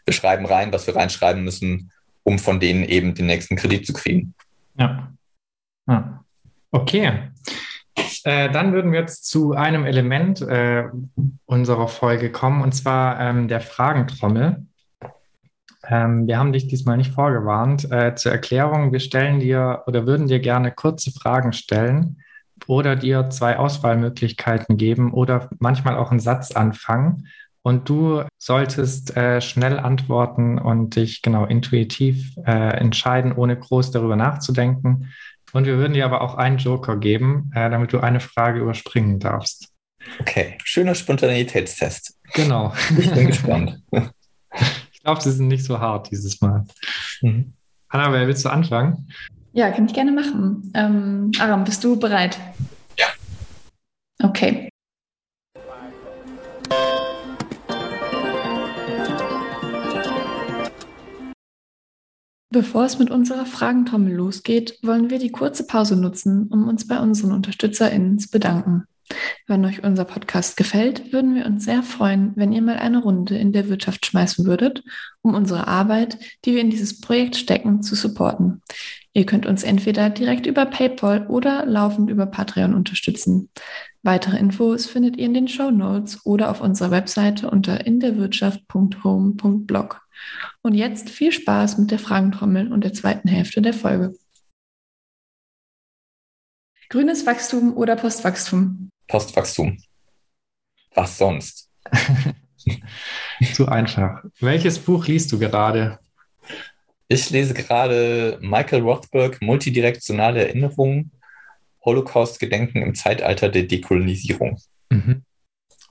Wir schreiben rein, was wir reinschreiben müssen, um von denen eben den nächsten Kredit zu kriegen. Ja. ja. Okay. Äh, dann würden wir jetzt zu einem Element äh, unserer Folge kommen, und zwar ähm, der Fragentrommel. Ähm, wir haben dich diesmal nicht vorgewarnt. Äh, zur Erklärung, wir stellen dir oder würden dir gerne kurze Fragen stellen oder dir zwei Auswahlmöglichkeiten geben oder manchmal auch einen Satz anfangen. Und du solltest äh, schnell antworten und dich genau intuitiv äh, entscheiden, ohne groß darüber nachzudenken. Und wir würden dir aber auch einen Joker geben, äh, damit du eine Frage überspringen darfst. Okay, schöner Spontaneitätstest. Genau. Ich bin gespannt. glaube, sie sind nicht so hart dieses Mal. Mhm. Annabelle, willst du anfangen? Ja, kann ich gerne machen. Ähm, Aram, bist du bereit? Ja. Okay. Bevor es mit unserer Fragentrommel losgeht, wollen wir die kurze Pause nutzen, um uns bei unseren UnterstützerInnen zu bedanken. Wenn euch unser Podcast gefällt, würden wir uns sehr freuen, wenn ihr mal eine Runde in der Wirtschaft schmeißen würdet, um unsere Arbeit, die wir in dieses Projekt stecken, zu supporten. Ihr könnt uns entweder direkt über PayPal oder laufend über Patreon unterstützen. Weitere Infos findet ihr in den Show Notes oder auf unserer Webseite unter inderwirtschaft.home.blog. Und jetzt viel Spaß mit der Fragentrommel und der zweiten Hälfte der Folge. Grünes Wachstum oder Postwachstum? Postwachstum. Was sonst? Zu einfach. Welches Buch liest du gerade? Ich lese gerade Michael Rothberg, Multidirektionale Erinnerungen, Holocaust-Gedenken im Zeitalter der Dekolonisierung. Mhm.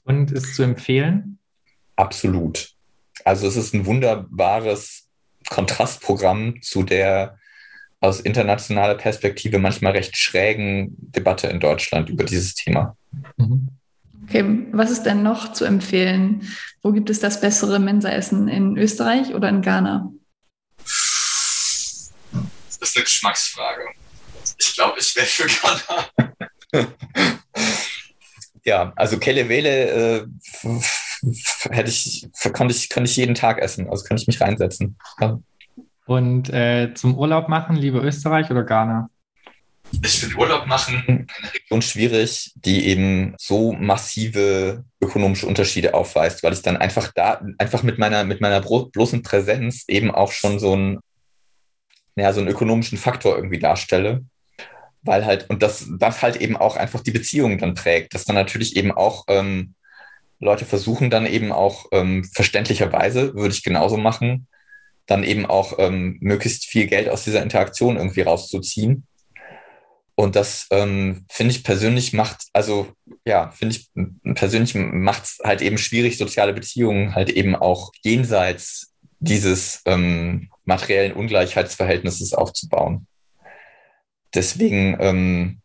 Und ist zu empfehlen? Absolut. Also es ist ein wunderbares Kontrastprogramm zu der aus internationaler Perspektive manchmal recht schrägen Debatte in Deutschland über dieses Thema. Mhm. Okay, was ist denn noch zu empfehlen? Wo gibt es das bessere Mensaessen? In Österreich oder in Ghana? Das ist eine Geschmacksfrage. Ich glaube, ich wäre für Ghana. ja, also Kelewele äh, hätte ich, konnte ich, könnte ich jeden Tag essen. Also könnte ich mich reinsetzen. Ja. Und äh, zum Urlaub machen, lieber Österreich oder Ghana? Ich finde Urlaub machen in einer Region schwierig, die eben so massive ökonomische Unterschiede aufweist, weil ich dann einfach da, einfach mit meiner, mit meiner bloßen Präsenz eben auch schon so einen, ja, so einen ökonomischen Faktor irgendwie darstelle. Weil halt, und das, das halt eben auch einfach die Beziehungen dann prägt, dass dann natürlich eben auch ähm, Leute versuchen dann eben auch ähm, verständlicherweise, würde ich genauso machen, dann eben auch ähm, möglichst viel Geld aus dieser Interaktion irgendwie rauszuziehen. Und das ähm, finde ich persönlich macht, also ja, finde ich persönlich macht es halt eben schwierig, soziale Beziehungen halt eben auch jenseits dieses ähm, materiellen Ungleichheitsverhältnisses aufzubauen. Deswegen ähm,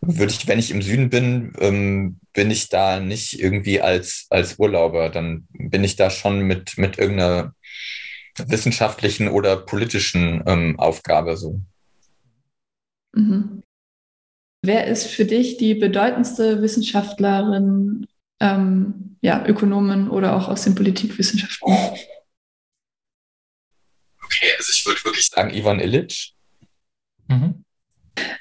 würde ich, wenn ich im Süden bin, ähm, bin ich da nicht irgendwie als, als Urlauber. Dann bin ich da schon mit, mit irgendeiner wissenschaftlichen oder politischen ähm, Aufgabe so. Mhm. Wer ist für dich die bedeutendste Wissenschaftlerin, ähm, ja, Ökonomin oder auch aus den Politikwissenschaften? Okay, also ich würde wirklich sagen Ivan Illich. Mhm.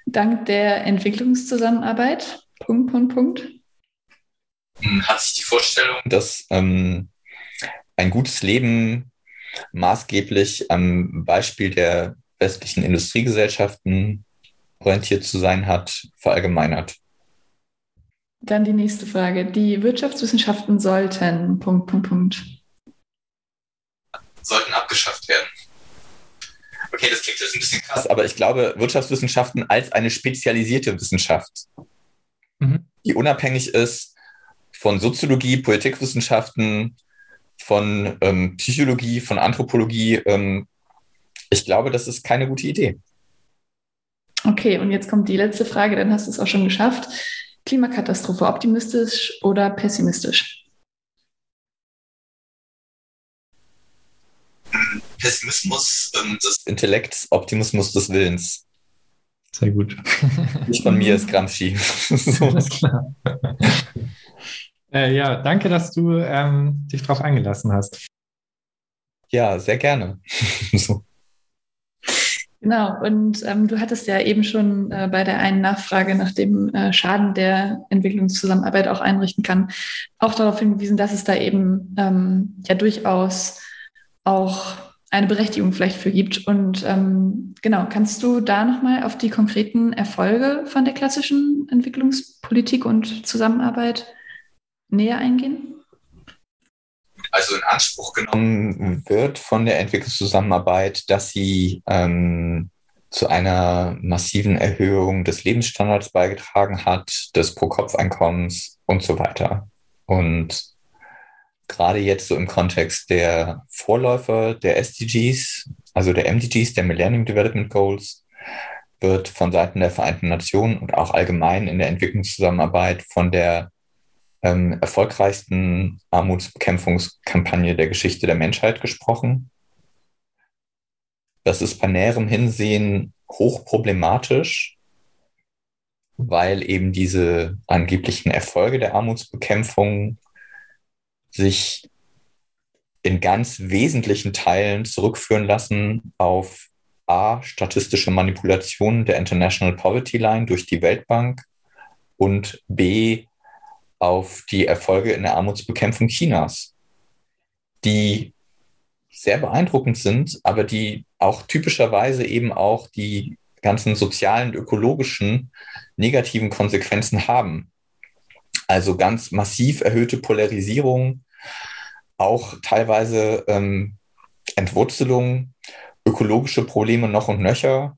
Dank der Entwicklungszusammenarbeit. Punkt, Punkt, Punkt. Hm, hat sich die Vorstellung, dass ähm, ein gutes Leben maßgeblich am Beispiel der westlichen Industriegesellschaften orientiert zu sein hat, verallgemeinert. Dann die nächste Frage. Die Wirtschaftswissenschaften sollten, Punkt, Punkt, Punkt. Sollten abgeschafft werden. Okay, das klingt jetzt ein bisschen krass, aber ich glaube, Wirtschaftswissenschaften als eine spezialisierte Wissenschaft, mhm. die unabhängig ist von Soziologie, Politikwissenschaften, von ähm, Psychologie, von Anthropologie. Ähm, ich glaube, das ist keine gute Idee. Okay, und jetzt kommt die letzte Frage, dann hast du es auch schon geschafft. Klimakatastrophe, optimistisch oder pessimistisch? Pessimismus ähm, des Intellekts, Optimismus des Willens. Sehr gut. Nicht von mir ist Gramsci. so. Alles klar. Äh, ja, danke, dass du ähm, dich darauf eingelassen hast. Ja, sehr gerne. so. Genau, und ähm, du hattest ja eben schon äh, bei der einen Nachfrage nach dem äh, Schaden der Entwicklungszusammenarbeit auch einrichten kann, auch darauf hingewiesen, dass es da eben ähm, ja durchaus auch eine Berechtigung vielleicht für gibt. Und ähm, genau, kannst du da nochmal auf die konkreten Erfolge von der klassischen Entwicklungspolitik und Zusammenarbeit näher eingehen? also in Anspruch genommen wird von der Entwicklungszusammenarbeit, dass sie ähm, zu einer massiven Erhöhung des Lebensstandards beigetragen hat, des Pro-Kopf-Einkommens und so weiter. Und gerade jetzt so im Kontext der Vorläufer der SDGs, also der MDGs, der Millennium Development Goals, wird von Seiten der Vereinten Nationen und auch allgemein in der Entwicklungszusammenarbeit von der ähm, erfolgreichsten Armutsbekämpfungskampagne der Geschichte der Menschheit gesprochen. Das ist bei näherem Hinsehen hochproblematisch, weil eben diese angeblichen Erfolge der Armutsbekämpfung sich in ganz wesentlichen Teilen zurückführen lassen auf A, statistische Manipulationen der International Poverty Line durch die Weltbank und B, auf die Erfolge in der Armutsbekämpfung Chinas, die sehr beeindruckend sind, aber die auch typischerweise eben auch die ganzen sozialen, ökologischen negativen Konsequenzen haben. Also ganz massiv erhöhte Polarisierung, auch teilweise ähm, Entwurzelung, ökologische Probleme noch und nöcher.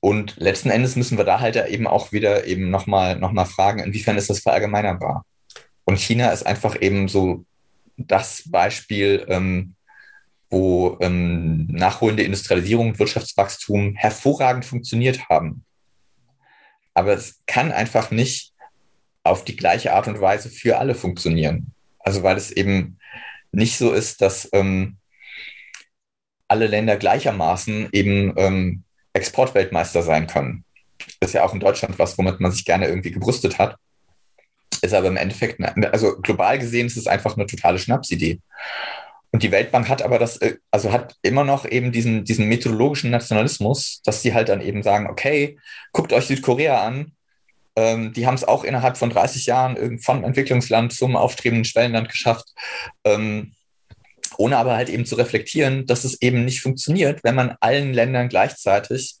Und letzten Endes müssen wir da halt eben auch wieder eben nochmal noch mal fragen, inwiefern ist das verallgemeinerbar? Und China ist einfach eben so das Beispiel, ähm, wo ähm, nachholende Industrialisierung und Wirtschaftswachstum hervorragend funktioniert haben. Aber es kann einfach nicht auf die gleiche Art und Weise für alle funktionieren. Also weil es eben nicht so ist, dass ähm, alle Länder gleichermaßen eben ähm, Exportweltmeister sein können. Das ist ja auch in Deutschland was, womit man sich gerne irgendwie gebrüstet hat. Ist aber im Endeffekt, also global gesehen ist es einfach eine totale Schnapsidee. Und die Weltbank hat aber das, äh, also hat immer noch eben diesen, diesen methodologischen Nationalismus, dass die halt dann eben sagen, okay, guckt euch Südkorea an, ähm, die haben es auch innerhalb von 30 Jahren vom Entwicklungsland zum aufstrebenden Schwellenland geschafft. Ähm, ohne aber halt eben zu reflektieren, dass es eben nicht funktioniert, wenn man allen Ländern gleichzeitig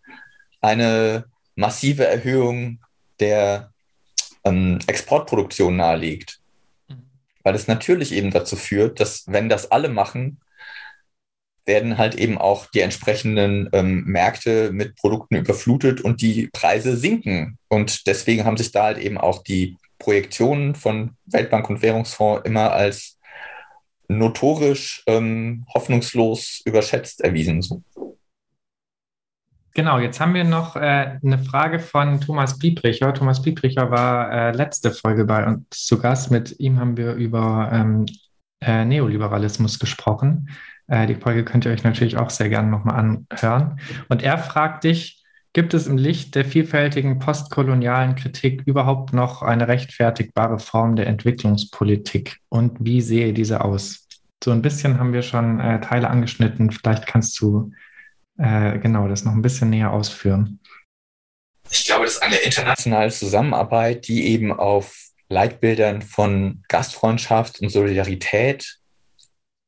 eine massive Erhöhung der ähm, Exportproduktion nahelegt. Mhm. Weil es natürlich eben dazu führt, dass wenn das alle machen, werden halt eben auch die entsprechenden ähm, Märkte mit Produkten überflutet und die Preise sinken. Und deswegen haben sich da halt eben auch die Projektionen von Weltbank und Währungsfonds immer als notorisch ähm, hoffnungslos überschätzt erwiesen. Genau, jetzt haben wir noch äh, eine Frage von Thomas Biebricher. Thomas Biebricher war äh, letzte Folge bei uns zu Gast. Mit ihm haben wir über ähm, äh, Neoliberalismus gesprochen. Äh, die Folge könnt ihr euch natürlich auch sehr gerne nochmal anhören. Und er fragt dich, gibt es im Licht der vielfältigen postkolonialen Kritik überhaupt noch eine rechtfertigbare Form der Entwicklungspolitik? Und wie sehe diese aus? So ein bisschen haben wir schon äh, Teile angeschnitten. Vielleicht kannst du äh, genau das noch ein bisschen näher ausführen. Ich glaube, das ist eine internationale Zusammenarbeit, die eben auf Leitbildern von Gastfreundschaft und Solidarität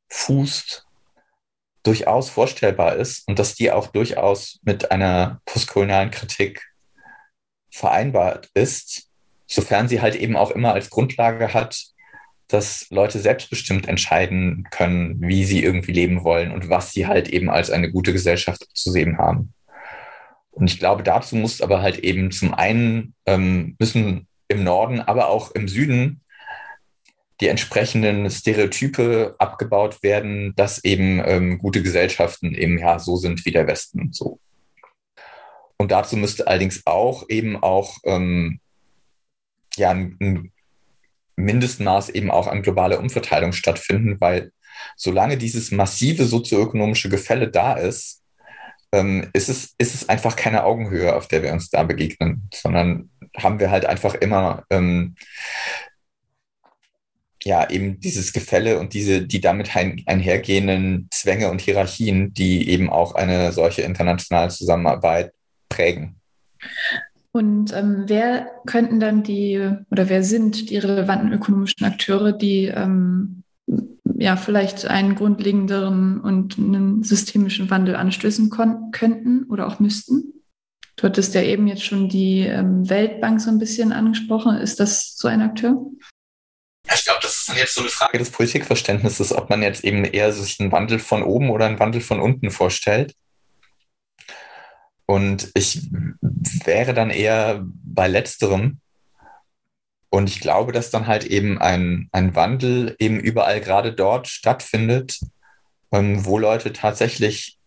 fußt, durchaus vorstellbar ist und dass die auch durchaus mit einer postkolonialen Kritik vereinbart ist, sofern sie halt eben auch immer als Grundlage hat, dass Leute selbstbestimmt entscheiden können, wie sie irgendwie leben wollen und was sie halt eben als eine gute Gesellschaft zu sehen haben. Und ich glaube, dazu muss aber halt eben zum einen ähm, müssen im Norden, aber auch im Süden die entsprechenden Stereotype abgebaut werden, dass eben ähm, gute Gesellschaften eben ja so sind wie der Westen. So. Und dazu müsste allerdings auch eben auch ähm, ja, ein, ein Mindestmaß eben auch an globaler Umverteilung stattfinden, weil solange dieses massive sozioökonomische Gefälle da ist, ähm, ist, es, ist es einfach keine Augenhöhe, auf der wir uns da begegnen, sondern haben wir halt einfach immer ähm, ja eben dieses Gefälle und diese, die damit ein, einhergehenden Zwänge und Hierarchien, die eben auch eine solche internationale Zusammenarbeit prägen. Und ähm, wer könnten dann die oder wer sind die relevanten ökonomischen Akteure, die ähm, ja vielleicht einen grundlegenderen und einen systemischen Wandel anstößen könnten oder auch müssten? Du hattest ja eben jetzt schon die ähm, Weltbank so ein bisschen angesprochen. Ist das so ein Akteur? Ich glaube, dann jetzt so eine Frage des Politikverständnisses, ob man jetzt eben eher sich einen Wandel von oben oder einen Wandel von unten vorstellt. Und ich wäre dann eher bei letzterem. Und ich glaube, dass dann halt eben ein, ein Wandel eben überall gerade dort stattfindet, ähm, wo Leute tatsächlich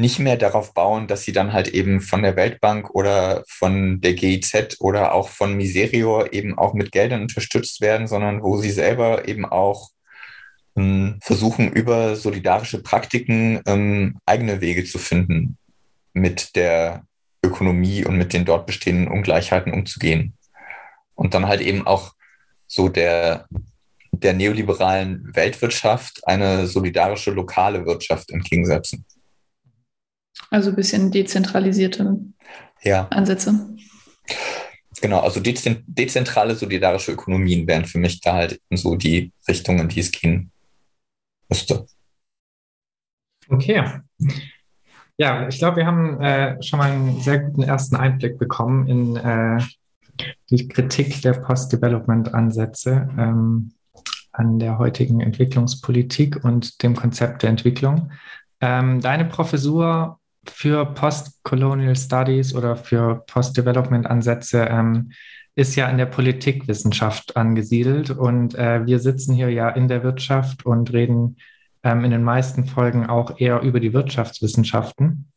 nicht mehr darauf bauen, dass sie dann halt eben von der Weltbank oder von der GIZ oder auch von Miserior eben auch mit Geldern unterstützt werden, sondern wo sie selber eben auch ähm, versuchen, über solidarische Praktiken ähm, eigene Wege zu finden, mit der Ökonomie und mit den dort bestehenden Ungleichheiten umzugehen. Und dann halt eben auch so der, der neoliberalen Weltwirtschaft eine solidarische lokale Wirtschaft entgegensetzen. Also ein bisschen dezentralisierte ja. Ansätze. Genau, also dezentrale solidarische Ökonomien wären für mich da halt so die Richtungen, die es gehen müsste. Okay. Ja, ich glaube, wir haben äh, schon mal einen sehr guten ersten Einblick bekommen in äh, die Kritik der Post-Development-Ansätze ähm, an der heutigen Entwicklungspolitik und dem Konzept der Entwicklung. Ähm, deine Professur für Post-Colonial Studies oder für Post-Development-Ansätze ähm, ist ja in der Politikwissenschaft angesiedelt und äh, wir sitzen hier ja in der Wirtschaft und reden ähm, in den meisten Folgen auch eher über die Wirtschaftswissenschaften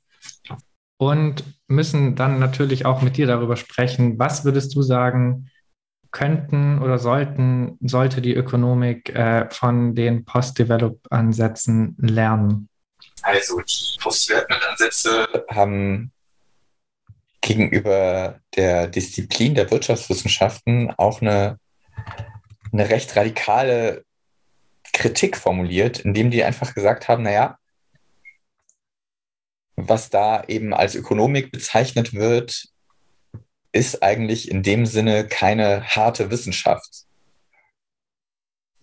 und müssen dann natürlich auch mit dir darüber sprechen, was würdest du sagen, könnten oder sollten, sollte die Ökonomik äh, von den Post-Develop-Ansätzen lernen? Also die Post-Development-Ansätze haben gegenüber der Disziplin der Wirtschaftswissenschaften auch eine, eine recht radikale Kritik formuliert, indem die einfach gesagt haben, naja, was da eben als Ökonomik bezeichnet wird, ist eigentlich in dem Sinne keine harte Wissenschaft,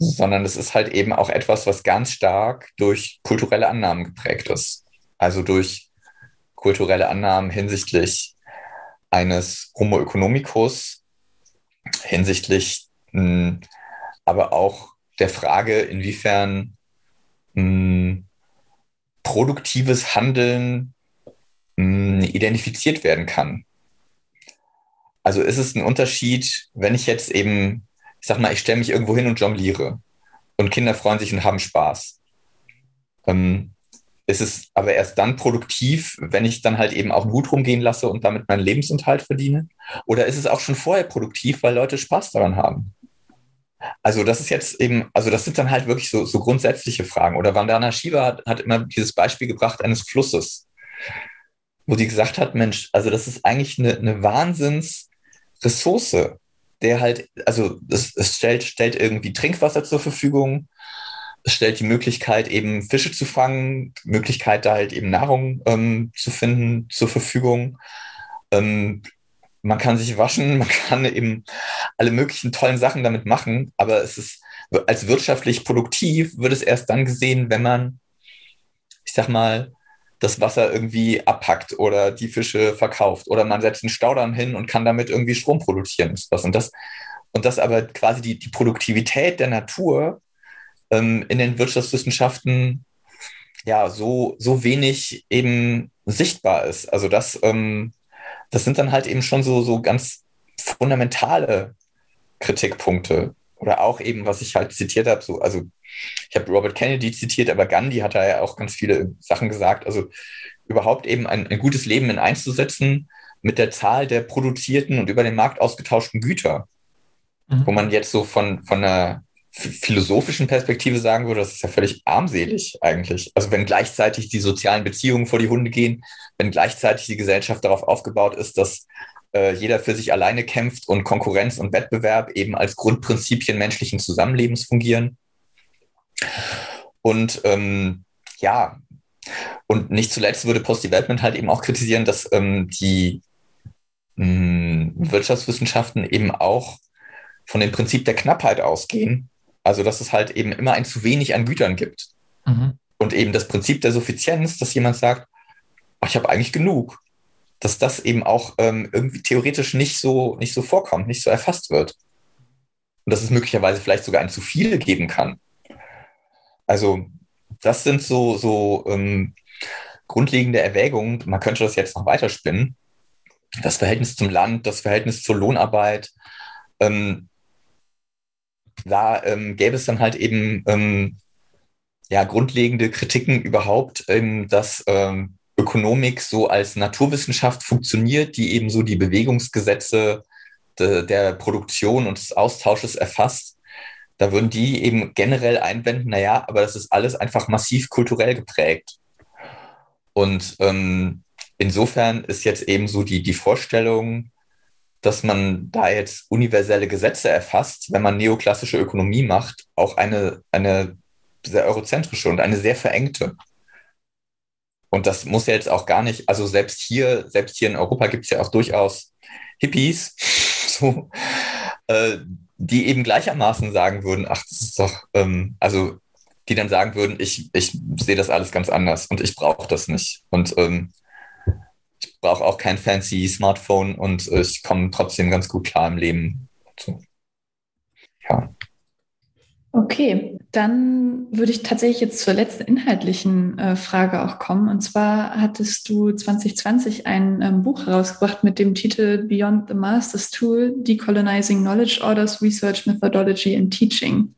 sondern es ist halt eben auch etwas, was ganz stark durch kulturelle Annahmen geprägt ist. Also durch kulturelle Annahmen hinsichtlich eines Homo economicus, hinsichtlich mh, hm, aber auch der Frage, inwiefern hm, produktives Handeln mh, hm, identifiziert werden kann. Also ist es ein Unterschied, wenn ich jetzt eben, ich sag mal, ich stelle mich irgendwo hin und jongliere und Kinder freuen sich und haben Spaß. Ähm, ist es aber erst dann produktiv, wenn ich dann halt eben auch einen Hut rumgehen lasse und damit meinen Lebensunterhalt verdiene? Oder ist es auch schon vorher produktiv, weil Leute Spaß daran haben? Also das ist jetzt eben, also das sind dann halt wirklich so, so grundsätzliche Fragen. Oder Vandana Shiva hat, hat immer dieses Beispiel gebracht eines Flusses, wo sie gesagt hat, Mensch, also das ist eigentlich eine, eine Wahnsinnsressource, der halt, also es, es stellt, stellt irgendwie Trinkwasser zur Verfügung, es stellt die Möglichkeit, eben Fische zu fangen, Möglichkeit, da halt eben Nahrung ähm, zu finden zur Verfügung. Ähm, man kann sich waschen, man kann eben alle möglichen tollen Sachen damit machen, aber es ist als wirtschaftlich produktiv wird es erst dann gesehen, wenn man, ich sag mal, das Wasser irgendwie abpackt oder die Fische verkauft oder man setzt einen Staudamm hin und kann damit irgendwie Strom produzieren. Und das, und das aber quasi die, die Produktivität der Natur ähm, in den Wirtschaftswissenschaften ja so, so wenig eben sichtbar ist. Also das ähm, das sind dann halt eben schon so, so ganz fundamentale Kritikpunkte. Oder auch eben, was ich halt zitiert habe, so, also ich habe Robert Kennedy zitiert, aber Gandhi hat da ja auch ganz viele Sachen gesagt. Also überhaupt eben ein, ein gutes Leben in einzusetzen mit der Zahl der produzierten und über den Markt ausgetauschten Güter. Mhm. Wo man jetzt so von, von einer philosophischen Perspektive sagen würde, das ist ja völlig armselig eigentlich. Also wenn gleichzeitig die sozialen Beziehungen vor die Hunde gehen, wenn gleichzeitig die Gesellschaft darauf aufgebaut ist, dass äh, jeder für sich alleine kämpft und Konkurrenz und Wettbewerb eben als Grundprinzipien menschlichen Zusammenlebens fungieren. Und ähm, ja, und nicht zuletzt würde Post-Development halt eben auch kritisieren, dass ähm, die mh, hm, Wirtschaftswissenschaften eben auch von dem Prinzip der Knappheit ausgehen also, dass es halt eben immer ein zu wenig an Gütern gibt. Mhm. Und eben das Prinzip der Suffizienz, dass jemand sagt, ach, ich habe eigentlich genug. Dass das eben auch ähm, irgendwie theoretisch nicht so, nicht so vorkommt, nicht so erfasst wird. Und dass es möglicherweise vielleicht sogar ein zu viel geben kann. Also, das sind so, so ähm, grundlegende Erwägungen. Man könnte das jetzt noch weiterspinnen. Das Verhältnis zum Land, das Verhältnis zur Lohnarbeit, ähm, da ähm, gäbe es dann halt eben ähm, ja, grundlegende Kritiken überhaupt, ähm, dass ähm, Ökonomik so als Naturwissenschaft funktioniert, die eben so die Bewegungsgesetze de, der Produktion und des Austausches erfasst. Da würden die eben generell einwenden, naja, aber das ist alles einfach massiv kulturell geprägt. Und ähm, insofern ist jetzt eben so die, die Vorstellung, dass man da jetzt universelle Gesetze erfasst, wenn man neoklassische Ökonomie macht, auch eine, eine sehr eurozentrische und eine sehr verengte. Und das muss ja jetzt auch gar nicht, also selbst hier, selbst hier in Europa gibt es ja auch durchaus Hippies, so, äh, die eben gleichermaßen sagen würden, ach, das ist doch, ähm, also die dann sagen würden, ich, ich sehe das alles ganz anders und ich brauche das nicht. Und ähm, ich brauche auch kein fancy Smartphone und äh, ich komme trotzdem ganz gut klar im Leben. So. Ja. Okay, dann würde ich tatsächlich jetzt zur letzten inhaltlichen äh, Frage auch kommen. Und zwar hattest du 2020 ein ähm, Buch herausgebracht mit dem Titel Beyond the Master's Tool, Decolonizing Knowledge Orders, Research Methodology and Teaching.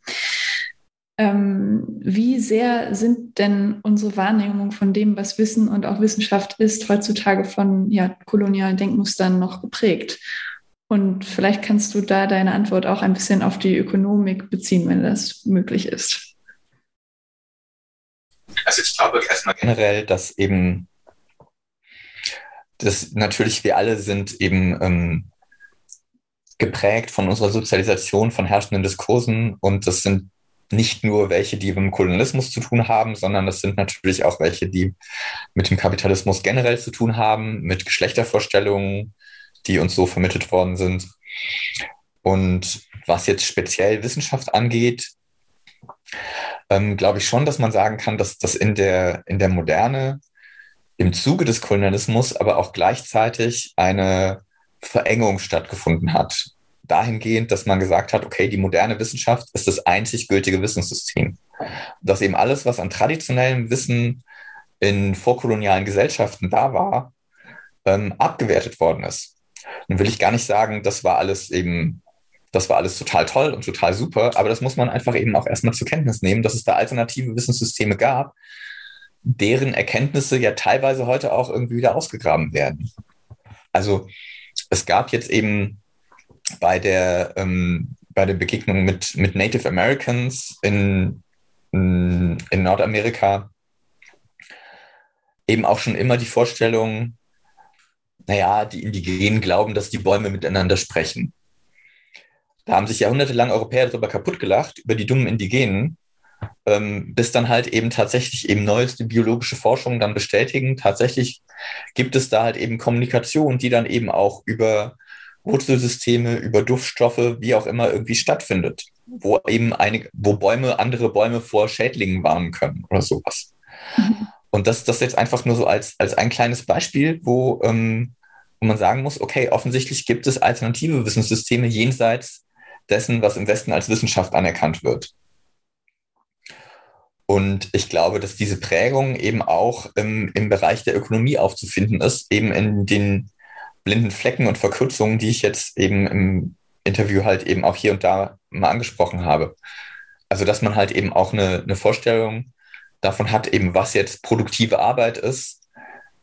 Ähm, wie sehr sind denn unsere Wahrnehmungen von dem, was Wissen und auch Wissenschaft ist, heutzutage von ja, kolonialen Denkmustern noch geprägt? Und vielleicht kannst du da deine Antwort auch ein bisschen auf die Ökonomik beziehen, wenn das möglich ist. Also ich glaube erstmal generell, dass eben dass natürlich wir alle sind eben ähm, geprägt von unserer Sozialisation, von herrschenden Diskursen und das sind nicht nur welche, die mit dem Kolonialismus zu tun haben, sondern das sind natürlich auch welche, die mit dem Kapitalismus generell zu tun haben, mit Geschlechtervorstellungen, die uns so vermittelt worden sind. Und was jetzt speziell Wissenschaft angeht, ähm, glaube ich schon, dass man sagen kann, dass das in der, in der Moderne im Zuge des Kolonialismus aber auch gleichzeitig eine Verengung stattgefunden hat. Dahingehend, dass man gesagt hat, okay, die moderne Wissenschaft ist das einzig gültige Wissenssystem. Dass eben alles, was an traditionellem Wissen in vorkolonialen Gesellschaften da war, ähm, abgewertet worden ist. Nun will ich gar nicht sagen, das war alles eben, das war alles total toll und total super, aber das muss man einfach eben auch erstmal zur Kenntnis nehmen, dass es da alternative Wissenssysteme gab, deren Erkenntnisse ja teilweise heute auch irgendwie wieder ausgegraben werden. Also es gab jetzt eben bei der, ähm, bei der Begegnung mit, mit Native Americans in, in Nordamerika eben auch schon immer die Vorstellung, naja, die Indigenen glauben, dass die Bäume miteinander sprechen. Da haben sich jahrhundertelang Europäer darüber kaputt gelacht, über die dummen Indigenen, ähm, bis dann halt eben tatsächlich eben neueste biologische Forschungen dann bestätigen, tatsächlich gibt es da halt eben Kommunikation, die dann eben auch über Wurzelsysteme, über Duftstoffe, wie auch immer irgendwie stattfindet, wo eben einige, wo Bäume andere Bäume vor Schädlingen warnen können oder sowas. Mhm. Und das, das jetzt einfach nur so als, als ein kleines Beispiel, wo, ähm, wo man sagen muss, okay, offensichtlich gibt es alternative Wissenssysteme jenseits dessen, was im Westen als Wissenschaft anerkannt wird. Und ich glaube, dass diese Prägung eben auch im, im Bereich der Ökonomie aufzufinden ist, eben in den blinden Flecken und Verkürzungen, die ich jetzt eben im Interview halt eben auch hier und da mal angesprochen habe. Also, dass man halt eben auch eine, eine Vorstellung davon hat, eben was jetzt produktive Arbeit ist,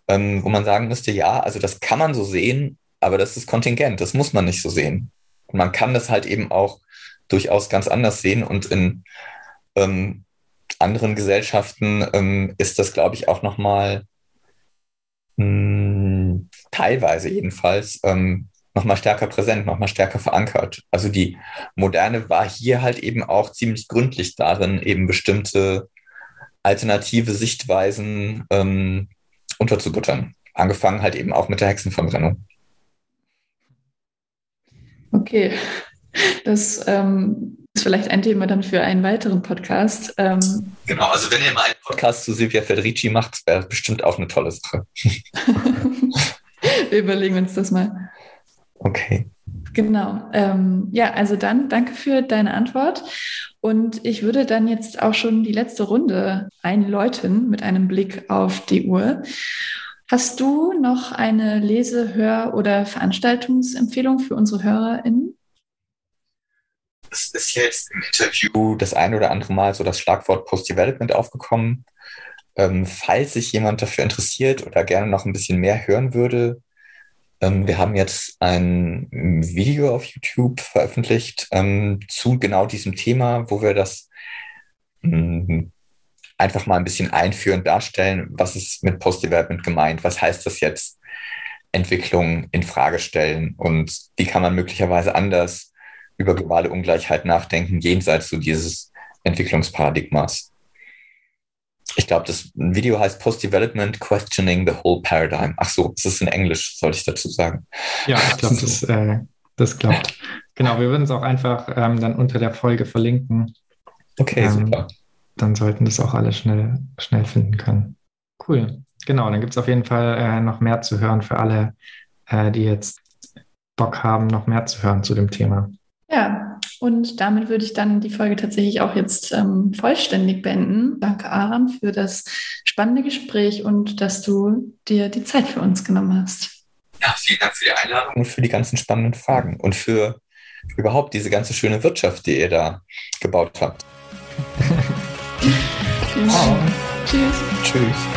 ähm, wo man sagen müsste, ja, also das kann man so sehen, aber das ist kontingent, das muss man nicht so sehen. Und man kann das halt eben auch durchaus ganz anders sehen und in ähm, anderen Gesellschaften ähm, ist das, glaube ich, auch nochmal hm, teilweise jedenfalls ähm, nochmal stärker präsent, nochmal stärker verankert. Also die Moderne war hier halt eben auch ziemlich gründlich darin, eben bestimmte alternative Sichtweisen ähm, unterzubuttern. Angefangen halt eben auch mit der Hexenverbrennung. Okay, das ähm, ist vielleicht ein Thema dann für einen weiteren Podcast. Ähm, genau, also wenn ihr mal einen Podcast zu Silvia Federici macht, wäre bestimmt auch eine tolle Sache. Wir überlegen uns das mal. Okay. Genau. Ähm, ja, also dann danke für deine Antwort. Und ich würde dann jetzt auch schon die letzte Runde einläuten mit einem Blick auf die Uhr. Hast du noch eine Lese-, Hör- oder Veranstaltungsempfehlung für unsere HörerInnen? es ist jetzt im Interview das ein oder andere Mal so das Schlagwort Post-Development aufgekommen. Ähm, falls sich jemand dafür interessiert oder gerne noch ein bisschen mehr hören würde, wir haben jetzt ein Video auf YouTube veröffentlicht ähm, zu genau diesem Thema, wo wir das ähm, einfach mal ein bisschen einführend darstellen, was ist mit Post-Development gemeint, was heißt das jetzt, Entwicklung in Frage stellen. Und wie kann man möglicherweise anders über globale Ungleichheit nachdenken, jenseits so dieses Entwicklungsparadigmas. Ich glaube, das Video heißt Post-Development Questioning the Whole Paradigm. Ach so, es ist in Englisch, sollte ich dazu sagen. Ja, ich glaube, das, äh, das klappt. Genau, wir würden es auch einfach ähm, dann unter der Folge verlinken. Okay, ähm, super. Dann sollten das auch alle schnell, schnell finden können. Cool. Genau, dann gibt es auf jeden Fall äh, noch mehr zu hören für alle, äh, die jetzt Bock haben, noch mehr zu hören zu dem Thema. Ja, und damit würde ich dann die Folge tatsächlich auch jetzt ähm, vollständig beenden. Danke, Aram, für das spannende Gespräch und dass du dir die Zeit für uns genommen hast. Ja, vielen Dank für die Einladung und für die ganzen spannenden Fragen und für überhaupt diese ganze schöne Wirtschaft, die ihr da gebaut habt. Tschüss. Tschüss. Tschüss.